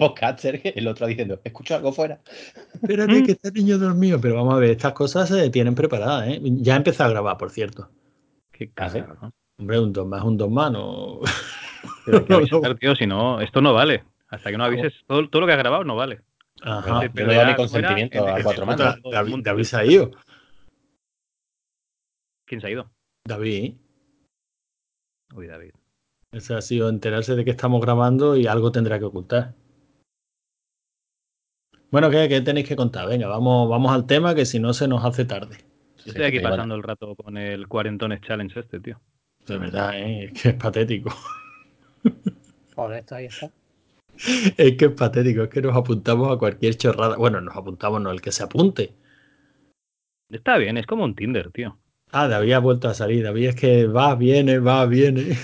podcaster, el otro diciendo, escucho algo fuera. Espérate que este niño dormido, pero vamos a ver, estas cosas se tienen preparadas, ¿eh? Ya he empezado a grabar, por cierto. Qué casa, ¿no? Hombre, un dos más, un dos más, no. Pero que avisar, tío, si no, esto no vale. Hasta que no avises, todo, todo lo que has grabado no vale. Ajá. Yo no doy mi consentimiento a cuatro manos. David, David se ha ido. ¿Quién se ha ido? David. Uy, David. Ese ha sido enterarse de que estamos grabando y algo tendrá que ocultar. Bueno, ¿qué, qué tenéis que contar? Venga, vamos, vamos al tema que si no se nos hace tarde. Yo estoy aquí pasando el rato con el cuarentones challenge este, tío. De verdad, ¿eh? es que es patético. Joder, esto ahí está. Es que es patético, es que nos apuntamos a cualquier chorrada. Bueno, nos apuntamos, no, el que se apunte. Está bien, es como un Tinder, tío. Ah, David ha vuelto a salir. David es que va, viene, va, viene.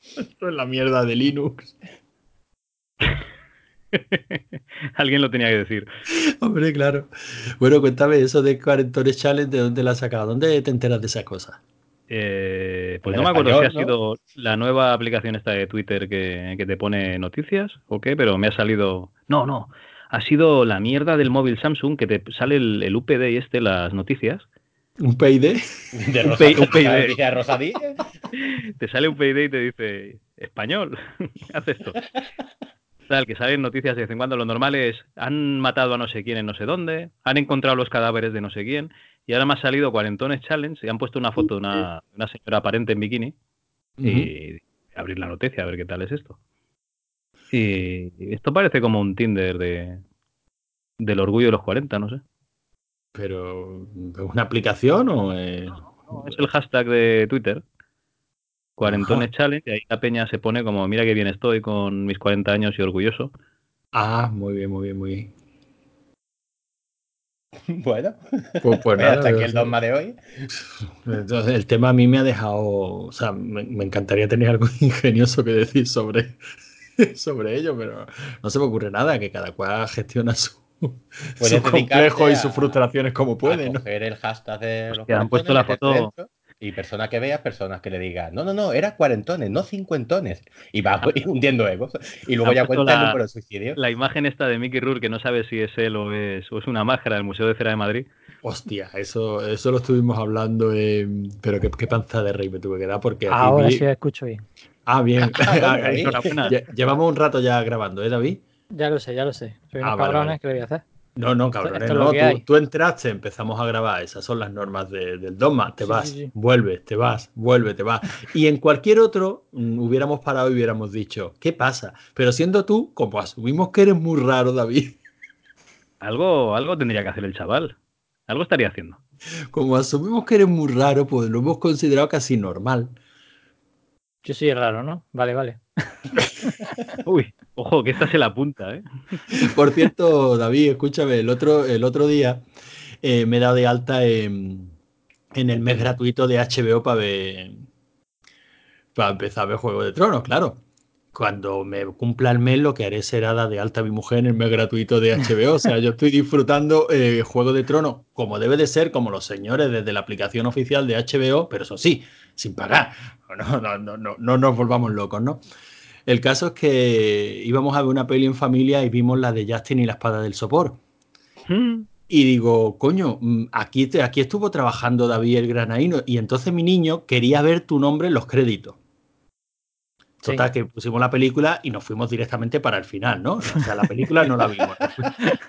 Esto es la mierda de Linux. Alguien lo tenía que decir. Hombre, claro. Bueno, cuéntame eso de Cuarentones Challenge, ¿de dónde la has sacado? ¿Dónde te enteras de esas cosas? Eh, pues no me acuerdo si ha sido la nueva aplicación esta de Twitter que, que te pone noticias o qué, pero me ha salido. No, no. Ha sido la mierda del móvil Samsung que te sale el, el UPD y este, las noticias. ¿Un PID? De Un pay- Rosadí. Te sale un PID y te dice español. Haz esto. Tal, que salen noticias de vez en cuando. Lo normal es han matado a no sé quién en no sé dónde, han encontrado los cadáveres de no sé quién, y ahora me ha salido Cuarentones Challenge y han puesto una foto de una, una señora aparente en bikini. y abrir la noticia a ver qué tal es esto. Y esto parece como un Tinder de del orgullo de los 40, no sé. ¿Pero una aplicación o es...? Es el hashtag de Twitter. Cuarentones Challenge, y ahí la peña se pone como, mira qué bien estoy con mis 40 años y orgulloso. Ah, muy bien, muy bien, muy bien. Bueno, Pues, pues nada, hasta aquí el dogma de hoy. Entonces, el tema a mí me ha dejado, o sea, me, me encantaría tener algo ingenioso que decir sobre, sobre ello, pero no se me ocurre nada, que cada cual gestiona su, dedicarte complejos y sus frustraciones como puede, a ¿no? coger el hashtag de los Hostia, han puesto la foto- Y personas que veas, personas que le digan, no, no, no, era cuarentones, no cincuentones. Y vas hundiendo egos. Y luego ya cuenta el la- número de suicidios. La imagen esta de Mickey Rourke, que no sabe si es él o es, o es una máscara del Museo de Cera de Madrid. Hostia, eso, eso lo estuvimos hablando, en- pero qué, qué panza de rey me tuve que dar porque Ahora vi- sí la escucho bien. Ah, bien. Ah, Llevamos un rato ya grabando, ¿eh, David? Ya lo sé, ya lo sé. Soy unos Ah, vale, cabrones vale. que le voy a hacer. No, no, cabrones, no. Tú, tú entraste, empezamos a grabar. Esas son las normas de- del dogma. Te Sí, vas, sí, sí. vuelves, te vas, vuelve, te vas. Y en cualquier otro mm, hubiéramos parado y hubiéramos dicho, ¿qué pasa? Pero siendo tú, como asumimos que eres muy raro, David, Algo, algo tendría que hacer el chaval. Algo estaría haciendo. como asumimos que eres muy raro, pues lo hemos considerado casi normal. Yo soy raro, ¿no? Vale, vale. Uy, ojo, que esta se la apunta, ¿eh? Por cierto, David, escúchame, el otro, el otro día eh, me he dado de alta en, en el mes gratuito de HBO para ver para empezar a ver Juego de Tronos, claro. Cuando me cumpla el mes, lo que haré será dar de alta a mi mujer en el mes gratuito de HBO. O sea, yo estoy disfrutando eh, Juego de Tronos como debe de ser, como los señores desde la aplicación oficial de HBO, pero eso sí, sin pagar. No, no, no, no, no nos volvamos locos, ¿no? El caso es que íbamos a ver una peli en familia y vimos la de Justin y la espada del sopor. Mm. Y digo, coño, mm, aquí, te- aquí estuvo trabajando David el Granaíno. Y entonces mi niño quería ver tu nombre en los créditos. Sí. Total, que pusimos la película y nos fuimos directamente para el final, ¿no? O sea, la película no la vimos.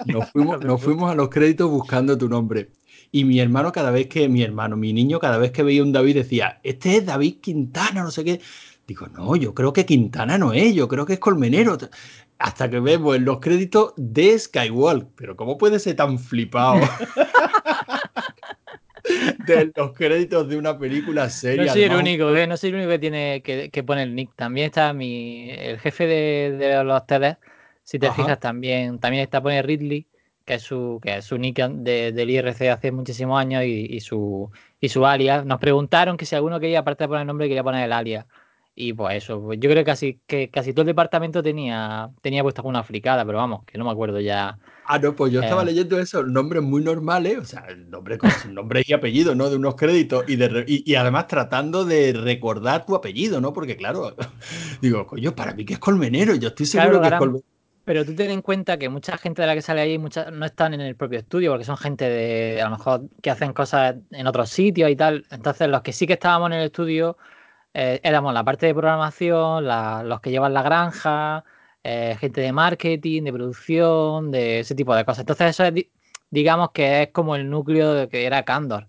Nos fuimos, nos fuimos a los créditos buscando tu nombre. Y mi hermano, cada vez que, mi hermano, mi niño, cada vez que veía un David decía, este es David Quintana, no sé qué. Digo, no, yo creo que Quintana no es, yo creo que es Colmenero. Hasta que vemos en los créditos de Skywalk. Pero ¿cómo puede ser tan flipado? de los créditos de una película seria. No soy el único, ¿eh? No soy el único que tiene que, que pone el nick. También está mi el jefe de, de los TD. Si te Ajá. fijas, también, también está pone Ridley, que es su, que es su nick de- del IRC hace muchísimos años y, y su y su alias. Nos preguntaron que si alguno quería, aparte de poner el nombre, quería poner el alias. Y pues eso, pues yo creo que casi, que casi todo el departamento tenía, tenía puesta alguna fricada, pero vamos, que no me acuerdo ya. Ah, no, pues yo estaba Eh. leyendo eso, nombres muy normales, o sea, el nombre con su nombre y apellido, ¿no? De unos créditos y, de y, y además tratando de recordar tu apellido, ¿no? Porque claro, digo, coño, para mí que es colmenero, yo estoy seguro Claro, que es colmenero. Pero tú ten en cuenta que mucha gente de la que sale ahí muchas no están en el propio estudio, porque son gente de, a lo mejor, que hacen cosas en otros sitios y tal. Entonces, los que sí que estábamos en el estudio eh, éramos la parte de programación, la- los que llevan la granja, eh, gente de marketing, de producción, de ese tipo de cosas. Entonces, eso es, di- digamos que es como el núcleo de que era Candor.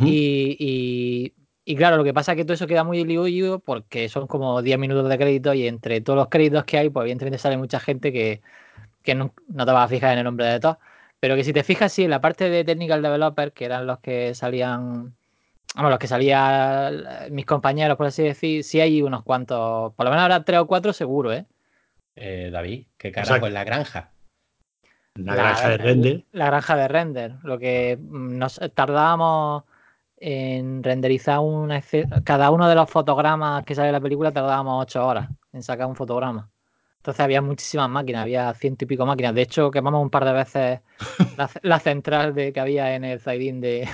Y, y- y claro, lo que pasa es que todo eso queda muy diluido porque son como 10 minutos de crédito y entre todos los créditos que hay, pues evidentemente sale mucha gente que, que no, no te vas a fijar en el nombre de todos. Pero que si te fijas, sí, en la parte de Technical Developer, que eran los que salían, vamos, los que salían eh, mis compañeros, por así decir, sí hay unos cuantos, por lo menos ahora tres o cuatro seguro, ¿eh? Eh, David, ¿qué carajo es la granja? Una granja de render. La granja de render. Lo que mm, nos tardábamos en renderizar una escena. Cada uno de los fotogramas que sale de la película tardábamos ocho horas en sacar un fotograma. Entonces había muchísimas máquinas, había ciento y pico máquinas. De hecho, quemamos un par de veces la, la central de, que había en el Zaidín de.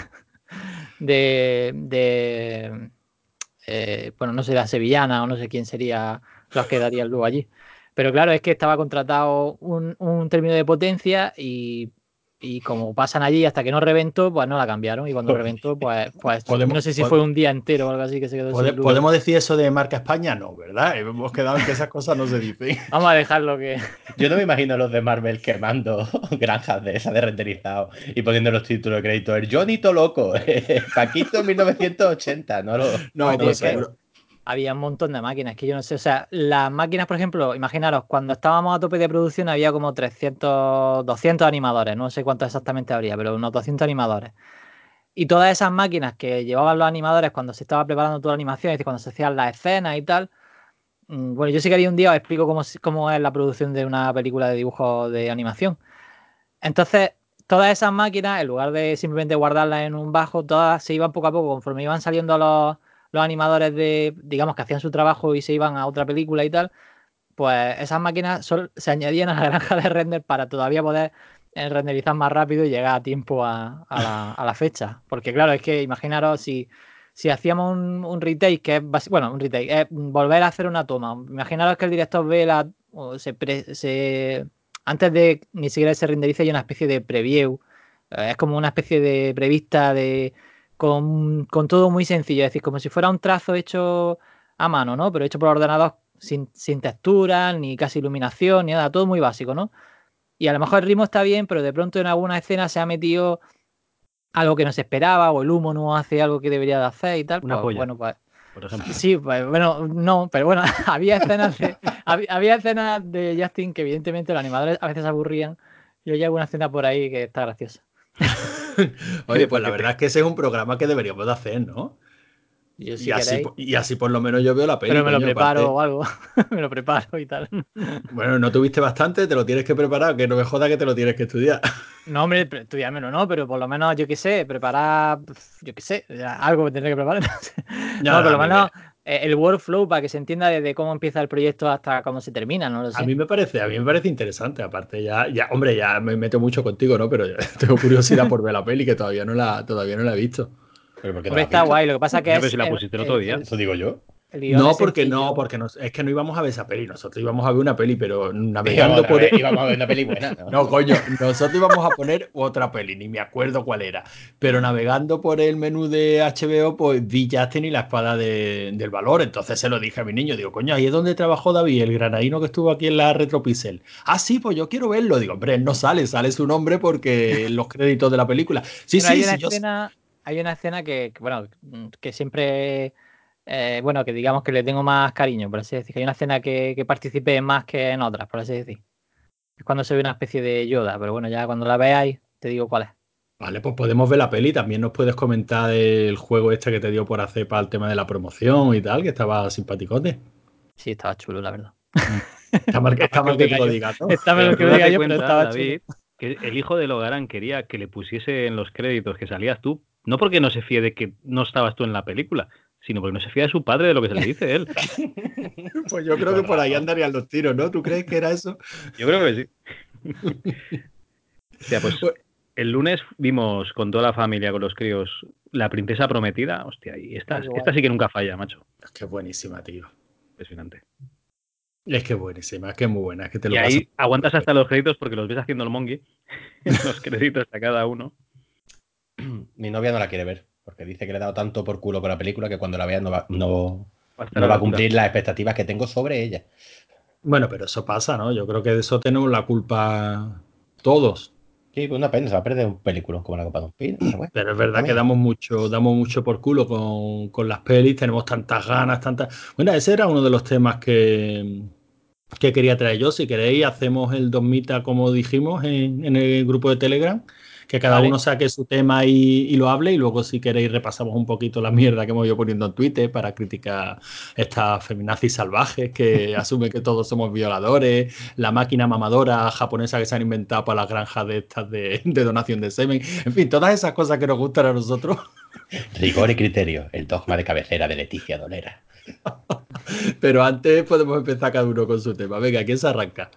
De, eh, bueno, no sé, la sevillana o no sé quién sería los que darían luego allí. Pero claro, es que estaba contratado un, un término de potencia y, y como pasan allí hasta que no reventó, pues no la cambiaron. Y cuando reventó, pues, pues Podemos- no sé si fue un día entero o algo así que se quedó ¿Pode- sin luz. ¿Podemos decir eso de marca España? No, ¿verdad? Hemos quedado en que esas cosas no se dicen. Vamos a dejarlo que. Yo no me imagino a los de Marvel quemando granjas de esas de renderizado y poniendo los títulos de crédito. El Johnito Loco, Paquito 1980, no lo. No, es que- seguro. Había un montón de máquinas, que yo no sé, o sea, las máquinas, por ejemplo, imaginaros, cuando estábamos a tope de producción había como 300, 200 animadores, no sé cuántos exactamente habría, pero unos 200 animadores. Y todas esas máquinas que llevaban los animadores cuando se estaba preparando toda la animación, es decir, cuando se hacían las escenas y tal, mm, bueno, yo sí quería un día os explico cómo, cómo es la producción de una película de dibujo de animación. Entonces, todas esas máquinas, en lugar de simplemente guardarlas en un bajo, todas se iban poco a poco, conforme iban saliendo los, los animadores de, digamos, que hacían su trabajo y se iban a otra película y tal, pues esas máquinas se añadían a la granja de render para todavía poder eh, renderizar más rápido y llegar a tiempo a, a la, a la fecha. Porque claro, es que imaginaros si, si hacíamos un, retake, que es, bueno, un retake, es volver a hacer una toma. Imaginaros que el director ve la, o se, pre- se- antes de ni siquiera se renderice hay una especie de preview, eh, es como una especie de prevista de con, con todo muy sencillo, es decir, como si fuera un trazo hecho a mano, ¿no? Pero hecho por ordenador sin, sin texturas, ni casi iluminación, ni nada, todo muy básico, ¿no? Y a lo mejor el ritmo está bien, pero de pronto en alguna escena se ha metido algo que no se esperaba, o el humo no hace algo que debería de hacer y tal. Una pues, polla. Bueno, pues por ejemplo. Sí, pues bueno, no, pero bueno, había escenas de, había, había escenas de Justin que evidentemente los animadores a veces aburrían. Y hay alguna escena por ahí que está graciosa. Oye, pues la verdad es que ese es un programa que deberíamos de hacer, ¿no? Yo, si y, así, y así por lo menos yo veo la peli. pero me lo coño, preparo aparte. o algo. me lo preparo y tal. Bueno, no tuviste bastante, te lo tienes que preparar, que no me joda que te lo tienes que estudiar. No, hombre, estudiármelo no, pero por lo menos, yo qué sé, preparar, yo qué sé, algo que tendré que preparar. no, por lo menos el workflow para que se entienda desde cómo empieza el proyecto hasta cómo se termina, no lo sé. A mí me parece, a mí me parece interesante. Aparte, ya, ya, hombre, ya me meto mucho contigo, ¿no? Pero ya tengo curiosidad por ver la peli que todavía no la, todavía no la he visto. Pero ¿por qué no Hombre, la has está visto? guay, lo que pasa que es... ves si la el- pusiste el otro día. el- Eso digo yo. No, porque sencillo. no, porque nos- es que no íbamos a ver esa peli. Nosotros íbamos a ver una peli, pero navegando por el- íbamos a ver una peli buena, ¿no? No, coño, nosotros íbamos a poner otra peli, ni me acuerdo cuál era. Pero navegando por el menú de HBO, pues vi Justin y la espada de- del valor. Entonces se lo dije a mi niño, digo, coño, ahí es donde trabajó David, el granadino que estuvo aquí en la Retropixel. Ah, sí, pues yo quiero verlo. Digo, hombre, él no sale, sale su nombre porque los créditos de la película. Sí, Pero hay sí, una sí, yo escena, hay una escena que, que, bueno, que siempre, eh, bueno, que digamos que le tengo más cariño, por así decir. Que hay una escena que, que participé más que en otras, por así decir. Es cuando se ve una especie de Yoda, pero bueno, ya cuando la veáis te digo cuál es. Vale, pues podemos ver la peli. También nos puedes comentar el juego este que te dio por hacer para el tema de la promoción y tal, que estaba simpaticote. Sí, estaba chulo, la verdad. Está mal, está mal que te lo digas, ¿no? Está lo que me diga yo, pero estaba David, chulo. que el hijo de Logarán quería que le pusiese en los créditos que salías tú, no porque no se fíe de que no estabas tú en la película, sino porque no se fía de su padre de lo que se le dice a él. Pues yo creo que por ahí andarían los tiros, ¿no? ¿Tú crees que era eso? Yo creo que sí. Hostia, pues el lunes vimos con toda la familia, con los críos, La Princesa Prometida. Hostia, y esta, esta sí que nunca falla, macho. Es que es buenísima, tío. Impresionante. Es que es buenísima, es que es muy buena. Es que te lo Y ahí aguantas hasta los créditos porque los ves haciendo el mongi. los créditos a cada uno. Mi novia no la quiere ver, porque dice que le he dado tanto por culo con la película que cuando la vea no va, no, a estar no va a locura. cumplir las expectativas que tengo sobre ella. Bueno, pero eso pasa, ¿no? Yo creo que de eso tenemos la culpa todos. Sí, pues una pena, se va a perder un película como la Copa de un Pino. pero bueno. Pero es verdad que damos mucho, damos mucho por culo con, con las pelis, tenemos tantas ganas, tantas. Bueno, ese era uno de los temas que, que quería traer yo. Si queréis, hacemos el Dosmita como dijimos en, en el grupo de Telegram, que cada Vale. uno saque su tema y, y lo hable, y luego si queréis repasamos un poquito la mierda que hemos ido poniendo en Twitter para criticar estas feminazis salvajes que asumen que todos somos violadores, la máquina mamadora japonesa que se han inventado para las granjas de estas de, de donación de semen, en fin, todas esas cosas que nos gustan a nosotros. Rigor y criterio, el dogma de cabecera de Leticia Dolera. Pero antes podemos empezar cada uno con su tema. Venga, ¿quién se arranca?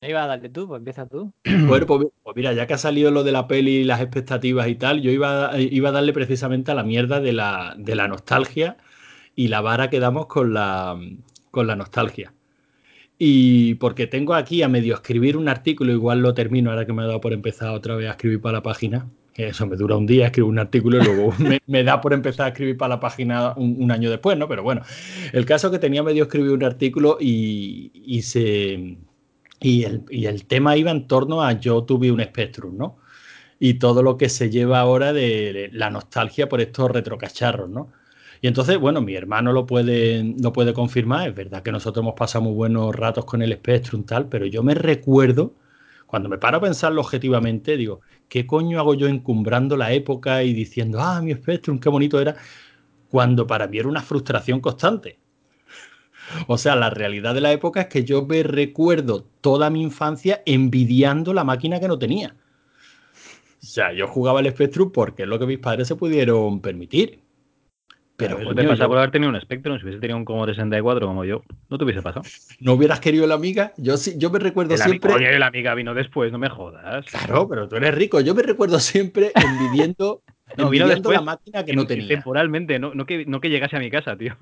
Iba a darle tú, pues empieza tú. Bueno, pues, pues mira, ya que ha salido lo de la peli y las expectativas y tal, yo iba, a- iba a darle precisamente a la mierda de la, de la nostalgia y la vara que damos con la, con la nostalgia. Y porque tengo aquí a medio escribir un artículo, igual lo termino ahora que me ha dado por empezar otra vez a escribir para la página. Eso me dura un día, escribo un artículo y luego me, me da por empezar a escribir para la página un, un año después, ¿no? Pero bueno, el caso es que tenía medio escribir un artículo y, y se, y el, y el tema iba en torno a yo tuve un Spectrum, ¿no? Y todo lo que se lleva ahora de, la nostalgia por estos retrocacharros, ¿no? Y entonces, bueno, mi hermano lo puede, lo puede confirmar. Es verdad que nosotros hemos pasado muy buenos ratos con el Spectrum, tal, pero yo me recuerdo, cuando me paro a pensarlo objetivamente, digo, ¿qué coño hago yo encumbrando la época y diciendo, ah, mi Spectrum, qué bonito era? Cuando para mí era una frustración constante. O sea, la realidad de la época es que yo me recuerdo toda mi infancia envidiando la máquina que no tenía. O sea, yo jugaba al Spectrum porque es lo que mis padres se pudieron permitir. Pero coño, te pasa yo- por haber tenido un Spectrum. Si hubiese tenido un Commodore 64 como yo, no te hubiese pasado. no hubieras querido la amiga. Yo sí, yo me recuerdo El siempre. amigo, oye, la amiga vino después, no me jodas. Claro, pero tú eres rico. Yo me recuerdo siempre envidiendo, No, vino después. la máquina que no En- tenía. Temporalmente, no, no, que, no que llegase a mi casa, tío.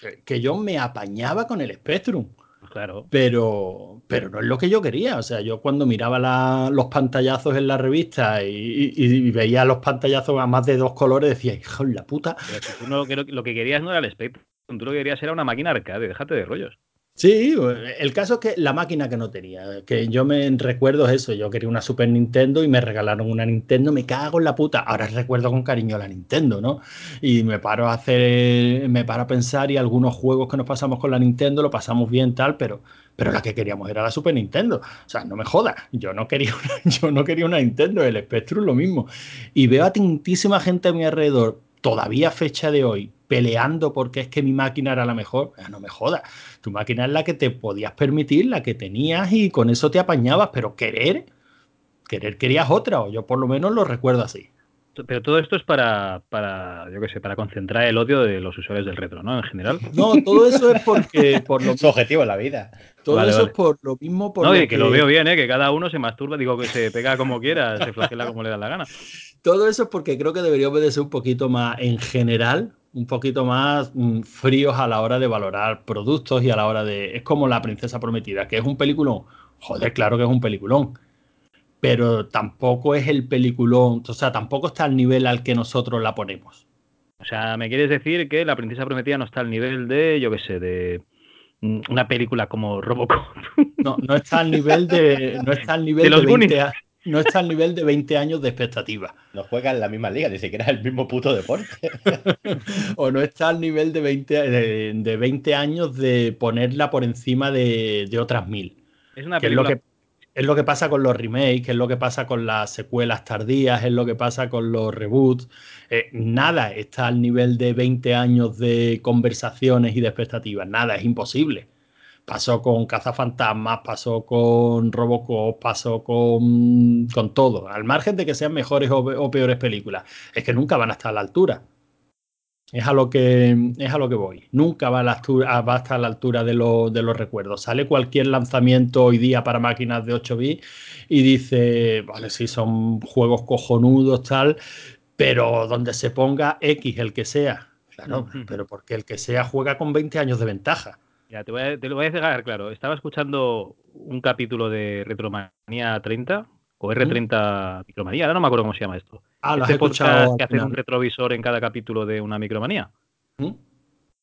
Que, que yo me apañaba con el Spectrum. Claro. Pero, pero no es lo que yo quería. O sea, yo cuando miraba la- los pantallazos en la revista y, y- y veía los pantallazos a más de dos colores, decía, hijo de la puta. Pero si tú no, lo, que, lo que querías no era el Spectrum. Tú lo que querías era una máquina arcade. Déjate de rollos. Sí, el caso es que la máquina que no tenía, que yo me recuerdo es eso, yo quería una Super Nintendo y me regalaron una Nintendo, me cago en la puta. Ahora recuerdo con cariño la Nintendo, ¿no? Y me paro a hacer, me paro a pensar y algunos juegos que nos pasamos con la Nintendo lo pasamos bien tal, pero, pero la que queríamos era la Super Nintendo. O sea, no me jodas, yo no quería una, yo no quería una Nintendo, el Spectrum lo mismo. Y veo a tantísima gente a mi alrededor, todavía a fecha de hoy, peleando porque es que mi máquina era la mejor. Ah, No me jodas. Tu máquina es la que te podías permitir, la que tenías y con eso te apañabas, pero querer, querer querías otra, o yo por lo menos lo recuerdo así. Pero todo esto es para, para, yo qué sé, para concentrar el odio de los usuarios del retro, ¿no? En general. No, todo eso es porque por lo, Su objetivo en la vida. todo Vale, eso vale. es por lo mismo por no, lo y que, lo veo bien, ¿eh? Que cada uno se masturba, digo que se pega como quiera, se flagela como le da la gana. Todo eso es porque creo que deberíamos de ser un poquito más, en general, un poquito más mm, fríos a la hora de valorar productos y a la hora de... Es como La Princesa Prometida, que es un peliculón. Joder, claro que es un peliculón. Pero tampoco es el peliculón, o sea, tampoco está al nivel al que nosotros la ponemos. O sea, ¿me quieres decir que La Princesa Prometida no está al nivel de, yo qué sé, de mm, una película como Robocop? No, no está al nivel de... No está al nivel De de, los 20 Goonies. No está al nivel de 20 años de expectativa. No juega en la misma liga, ni siquiera es el mismo puto deporte. o no está al nivel de 20, de, de 20 años de ponerla por encima de, de otras mil. Es una que es lo que es lo que pasa con los remakes, es lo que pasa con las secuelas tardías, es lo que pasa con los reboots. Eh, nada está al nivel de 20 años de conversaciones y de expectativas. Nada, es imposible. Pasó con Cazafantasmas, pasó con Robocop, pasó con, con todo. Al margen de que sean mejores o, o peores películas, es que nunca van a estar a la altura. Es a lo que es a lo que voy. Nunca va a, la altura, va a estar a la altura de, lo- de los recuerdos. Sale cualquier lanzamiento hoy día para máquinas de 8 bits y dice, vale, sí, son juegos cojonudos, tal, pero donde se ponga X, el que sea. Claro, pero porque el que sea juega con 20 años de ventaja. Ya, te, voy a- te lo voy a dejar claro. Estaba escuchando un capítulo de Retromanía 30 o R30 Micromanía, ahora no me acuerdo cómo se llama esto. Ah, lo Este podcast que hacen un retrovisor en cada capítulo de una Micromanía. ¿Mm?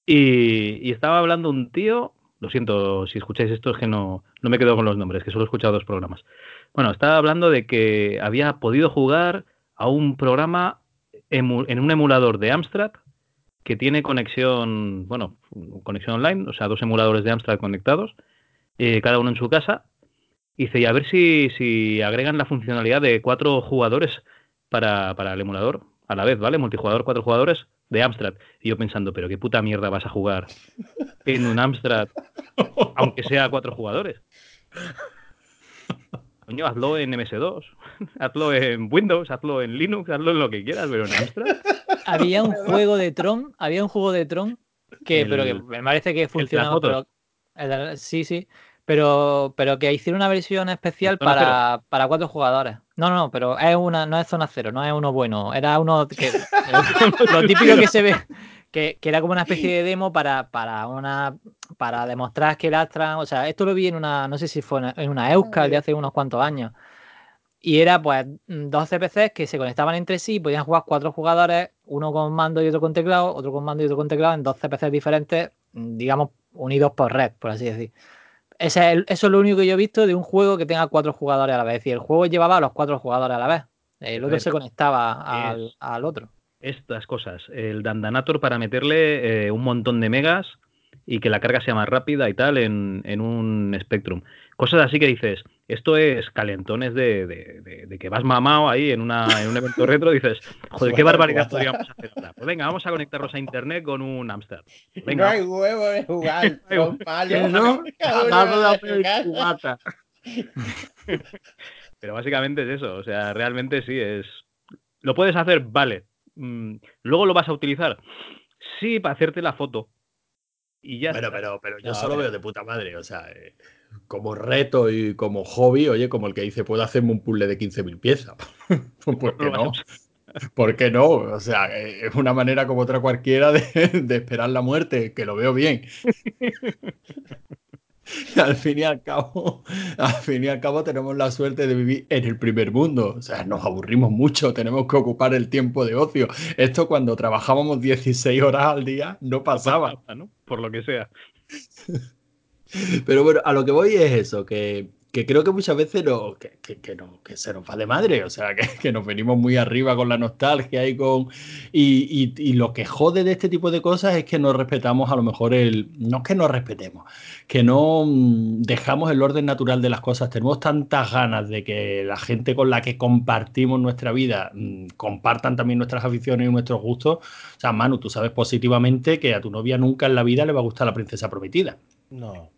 Y, y estaba hablando un tío, lo siento si escucháis esto, es que no, no me quedo con los nombres, que solo he escuchado dos programas. Bueno, estaba hablando de que había podido jugar a un programa en un emulador de Amstrad que tiene conexión, bueno, conexión online, o sea, dos emuladores de Amstrad conectados, eh, cada uno en su casa. Y dice, y a ver si, si agregan la funcionalidad de cuatro jugadores para, para el emulador a la vez, ¿vale? Multijugador, cuatro jugadores de Amstrad. Y yo pensando, pero qué puta mierda vas a jugar en un Amstrad, aunque sea cuatro jugadores. Coño, hazlo en MS2, hazlo en Windows, hazlo en Linux, hazlo en lo que quieras, pero en Amstrad. Había un juego de Tron, había un juego de Tron que, El- pero que me parece que funciona. fotos. pero- el sí, sí. Pero, pero que hicieron una versión especial para, para cuatro jugadores. No, no, pero es una, no es zona cero, no es uno bueno. Era uno que lo típico que se ve, que, que era como una especie de demo para, para una para demostrar que el Astra, o sea, esto lo vi en una, no sé si fue en- en una Euskal de hace unos cuantos años. Y era pues 12 PCs que se conectaban entre sí y podían jugar cuatro jugadores, uno con mando y otro con teclado, otro con mando y otro con teclado, en 12 PCs diferentes, digamos, unidos por red, por así decir. Ese es el- eso es lo único que yo he visto de un juego que tenga cuatro jugadores a la vez. Y el juego llevaba a los cuatro jugadores a la vez. El otro se conectaba al, es- al otro. Estas cosas, el Dandanator para meterle eh, un montón de megas y que la carga sea más rápida y tal en, en un Spectrum. Cosas así que dices, esto es calentones de, de- de- de que vas mamado ahí en, una, en un evento retro, dices, joder, qué barbaridad podríamos hacer ahora. Pues venga, vamos a conectarnos a internet con un Amstrad. no hay huevo de jugar, hay son malos. ¿No? Pero básicamente es eso, o sea, realmente sí es... ¿Lo puedes hacer? Vale. Mm, ¿Luego lo vas a utilizar? Sí, para hacerte la foto. Y ya Bueno, está. pero, pero yo No, solo pero- veo de puta madre. O sea, eh, como reto y como hobby, oye, como el que dice, puedo hacerme un puzzle de 15.000 piezas. ¿Por qué no? ¿Por qué no? O sea, eh, es una manera como otra cualquiera de, de esperar la muerte, que lo veo bien. al fin y al cabo, al fin y al cabo tenemos la suerte de vivir en el primer mundo. O sea, nos aburrimos mucho, tenemos que ocupar el tiempo de ocio. Esto cuando trabajábamos 16 horas al día no pasaba. ¿no? Por lo que sea. Pero bueno, a lo que voy es eso, que, que creo que muchas veces no, que, que, no, que se nos va de madre, o sea, que, nos venimos muy arriba con la nostalgia y con... Y, y- y lo que jode de este tipo de cosas es que no respetamos a lo mejor el... No es que no respetemos, que no mm, dejamos el orden natural de las cosas. Tenemos tantas ganas de que la gente con la que compartimos nuestra vida mm, compartan también nuestras aficiones y nuestros gustos. O sea, Manu, tú sabes positivamente que a tu novia nunca en la vida le va a gustar la princesa prometida. No.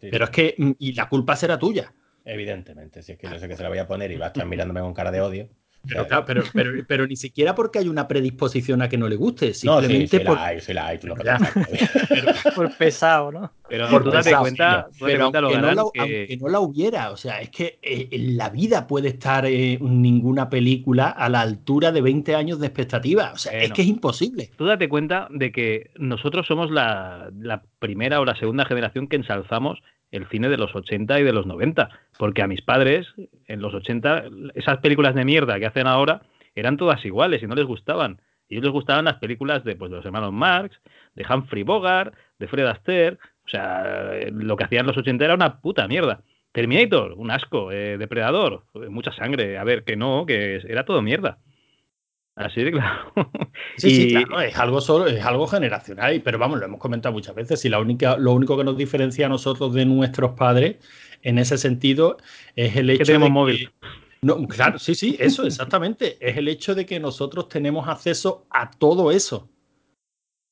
Sí, Pero es que, mm, y la culpa será tuya. Evidentemente, si es que yo sé que se la voy a poner y va a estar mirándome con cara de odio. Pero, claro, pero, pero, pero ni siquiera porque hay una predisposición a que no le guste, no, sí, simplemente sí por- la hay, sí la hay, tú lo Ya. sabes. Por pesado, ¿no? Pero por tú date cuenta, tú date pero cuenta lo aunque no, la, que- aunque no la hubiera, o sea, es que eh, en la vida puede estar eh, ninguna película a la altura de 20 años de expectativa, o sea, es que es imposible. Tú date cuenta de que nosotros somos la, la primera o la segunda generación que ensalzamos el cine de los 80 y de los 90. Porque a mis padres, en los 80, esas películas de mierda que hacen ahora eran todas iguales y no les gustaban. Y ellos les gustaban las películas de, pues, de los hermanos Marx, de Humphrey Bogart, de Fred Astaire. O sea, lo que hacían los 80 era una puta mierda. Terminator, un asco. Eh, Depredador, mucha sangre. A ver, que no, que era todo mierda. Así de claro. Sí, sí, claro, es algo solo, es algo generacional, pero vamos, lo hemos comentado muchas veces. Y la única, lo único que nos diferencia a nosotros de nuestros padres en ese sentido es el hecho tenemos de móvil. No, claro, sí, sí, eso exactamente. Es el hecho de que nosotros tenemos acceso a todo eso.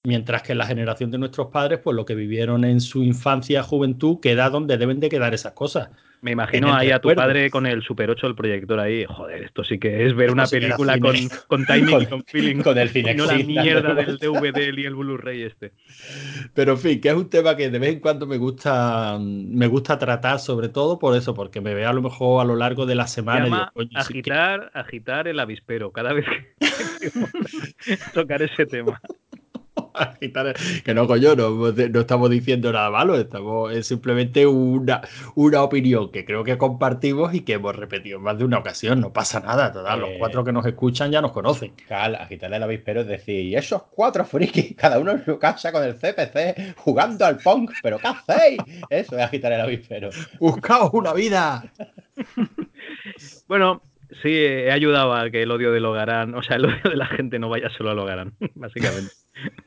Mientras que la generación de nuestros padres, pues lo que vivieron en su infancia, juventud, queda donde deben de quedar esas cosas. Me imagino el ahí a tu recuerdo. padre con el Super 8 del proyector ahí. Joder, esto sí que es ver una sí película con, cine. con timing y Con- feeling. con el y no la mierda del DVD y el Blu-ray este. Pero en fin, que es un tema que de vez en cuando me gusta, me gusta tratar, sobre todo por eso, porque me veo a lo mejor a lo largo de la Se semana. y digo, coño, sí que- agitar, agitar el avispero. Cada vez que tocar ese tema. que no, coño, no, no estamos diciendo nada malo, estamos, es simplemente una, una opinión que creo que compartimos y que hemos repetido en más de una ocasión. No pasa nada, total, los Eh. cuatro que nos escuchan ya nos conocen. Cal, agitarle el avispero es decir, y esos cuatro frikis, cada uno en su casa con el CPC, jugando al punk, pero ¿qué hacéis? Eso es agitar el avispero. ¡Buscaos una vida! Bueno, sí, he ayudado a que el odio de Logarán, o sea, el odio de la gente no vaya solo a Logarán, básicamente.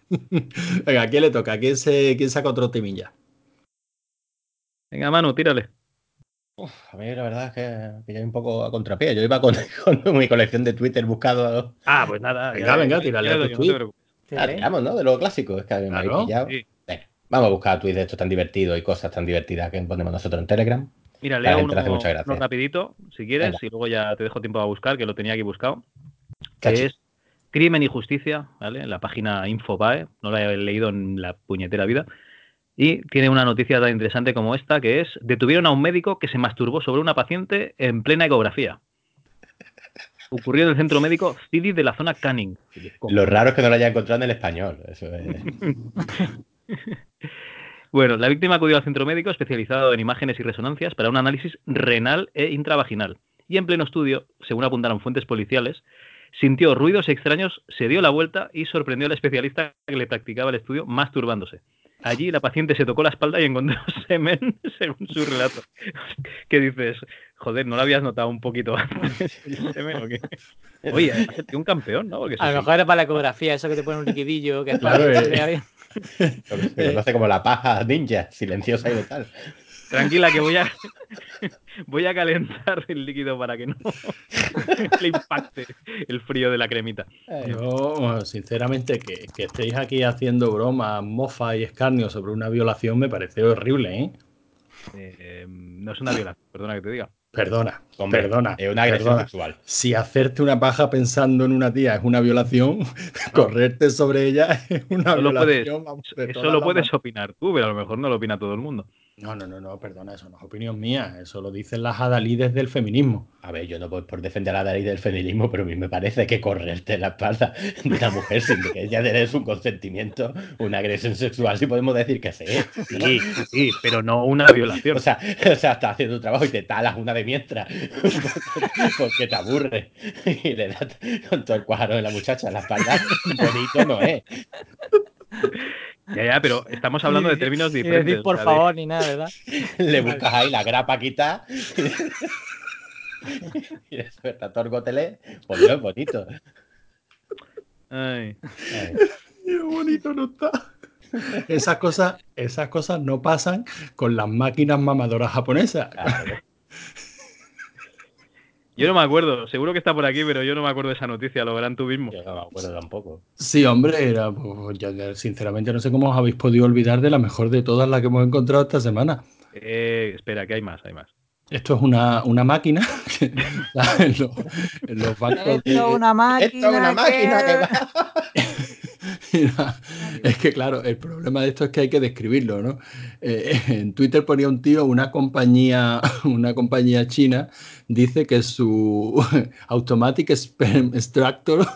Venga, ¿a quién le toca? ¿A quién, se, quién saca otro temilla? Venga, Manu, tírale. A mí la verdad es que, que yo un poco a contrapié. Yo iba con, con mi colección de Twitter buscado. Ah, pues nada. Venga, venga, tírale a tu no tiramos, ¿no? De lo clásico. Es que me habéis Claro, pillado. sí. Venga, vamos a buscar tweets de estos tan divertidos y cosas tan divertidas que ponemos nosotros en Telegram. Mira, leo uno, rapidito, si quieres, Venga. y luego ya te dejo tiempo a buscar, que lo tenía aquí buscado. Que es Crimen y Justicia, ¿vale? En la página Infobae, no la he leído en la puñetera vida. Y tiene una noticia tan interesante como esta, que es detuvieron a un médico que se masturbó sobre una paciente en plena ecografía. Ocurrió en el centro médico CIDI de la zona Canning. Lo raro es que no lo haya encontrado en el español. Eso es. Bueno, la víctima acudió al centro médico especializado en imágenes y resonancias para un análisis renal e intravaginal. Y en pleno estudio, según apuntaron fuentes policiales, sintió ruidos extraños, se dio la vuelta y sorprendió al especialista que le practicaba el estudio masturbándose. Allí la paciente se tocó la espalda y encontró semen, según su relato. ¿Qué dices? Joder, ¿no lo habías notado un poquito antes el semen o qué? Oye, un campeón, ¿no? Porque A lo sí. mejor era para la ecografía, eso que te pone un liquidillo, que es Claro, eh. Se se conoce como la paja ninja, silenciosa y letal. Tranquila, que voy a voy a calentar el líquido para que no le impacte el frío de la cremita. Yo, bueno, sinceramente, que, que estéis aquí haciendo bromas, mofa y escarnio sobre una violación me parece horrible, ¿eh? Eh, no es una violación, perdona que te diga. Perdona, Hombre, perdona. Es una agresión perdona. sexual. Si hacerte una paja pensando en una tía es una violación, correrte sobre ella es una Eso lo puedes, violación. vamos, de eso lo puedes opinar tú, pero a lo mejor no lo opina todo el mundo. No, no, no, no, perdona, eso no es opinión mía, eso lo dicen las adalides del feminismo. A ver, yo no voy por defender a la ley del feminismo, pero a mí me parece que correrte la espalda de una mujer sin que ella dé su consentimiento, una agresión sexual, si podemos decir que sí. Sí, sí, pero no una violación. O sea, o sea, estás haciendo un trabajo y te talas una de mientras porque te aburre y le das con todo el cuadro de la muchacha en la espalda. Bonito no es. Ya, ya, pero estamos hablando de términos diferentes. decir por o sea, de- favor ni nada, ¿verdad? Le buscas ahí la grapa quita y eso está torgotele, pues no es bonito. Ay. Ay, Qué bonito no está. Esas cosas, esas cosas no pasan con las máquinas mamadoras japonesas. claro. Yo no me acuerdo, seguro que está por aquí, pero yo no me acuerdo de esa noticia, lo verán tú mismo. Yo no me acuerdo tampoco. Sí, hombre, era, pues, yo, sinceramente no sé cómo os habéis podido olvidar de la mejor de todas las que hemos encontrado esta semana. Eh, espera, que hay más, hay más. Esto es una, una máquina que en, los, en los bancos de- Esto es una máquina. Esto es una máquina que va. Mira, es que claro, el problema de esto es que hay que describirlo, ¿no? Eh, en Twitter ponía un tío, una compañía, una compañía china, dice que su Automatic Sperm Extractor,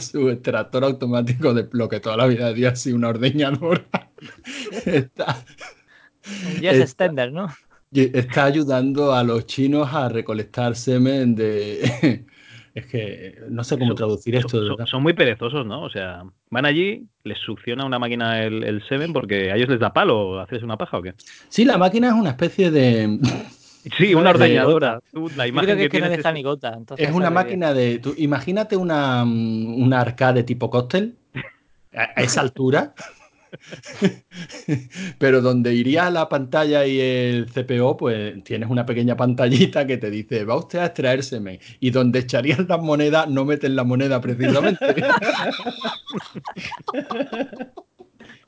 su extractor automático de lo que toda la vida había sido una ordeñadora, está, Un Yes Esta- Extender, ¿no? está ayudando a los chinos a recolectar semen de... Es que no sé cómo traducir esto, de Son, verdad. son muy perezosos, ¿no? O sea, van allí, les succiona una máquina el, el semen porque a ellos les da palo hacerse una paja o qué. Sí, la máquina es una especie de... Sí, una ordeñadora. Tú, la Yo imagen creo que, que, es que no deja ni gota. entonces Es una bien. máquina de. tú imagínate una, mm, una arcade tipo cóctel. A, a esa altura. Pero donde iría la pantalla y el CPO, pues tienes una pequeña pantallita que te dice, va usted a extraérseme. Y donde echarías las monedas, no metes la moneda precisamente.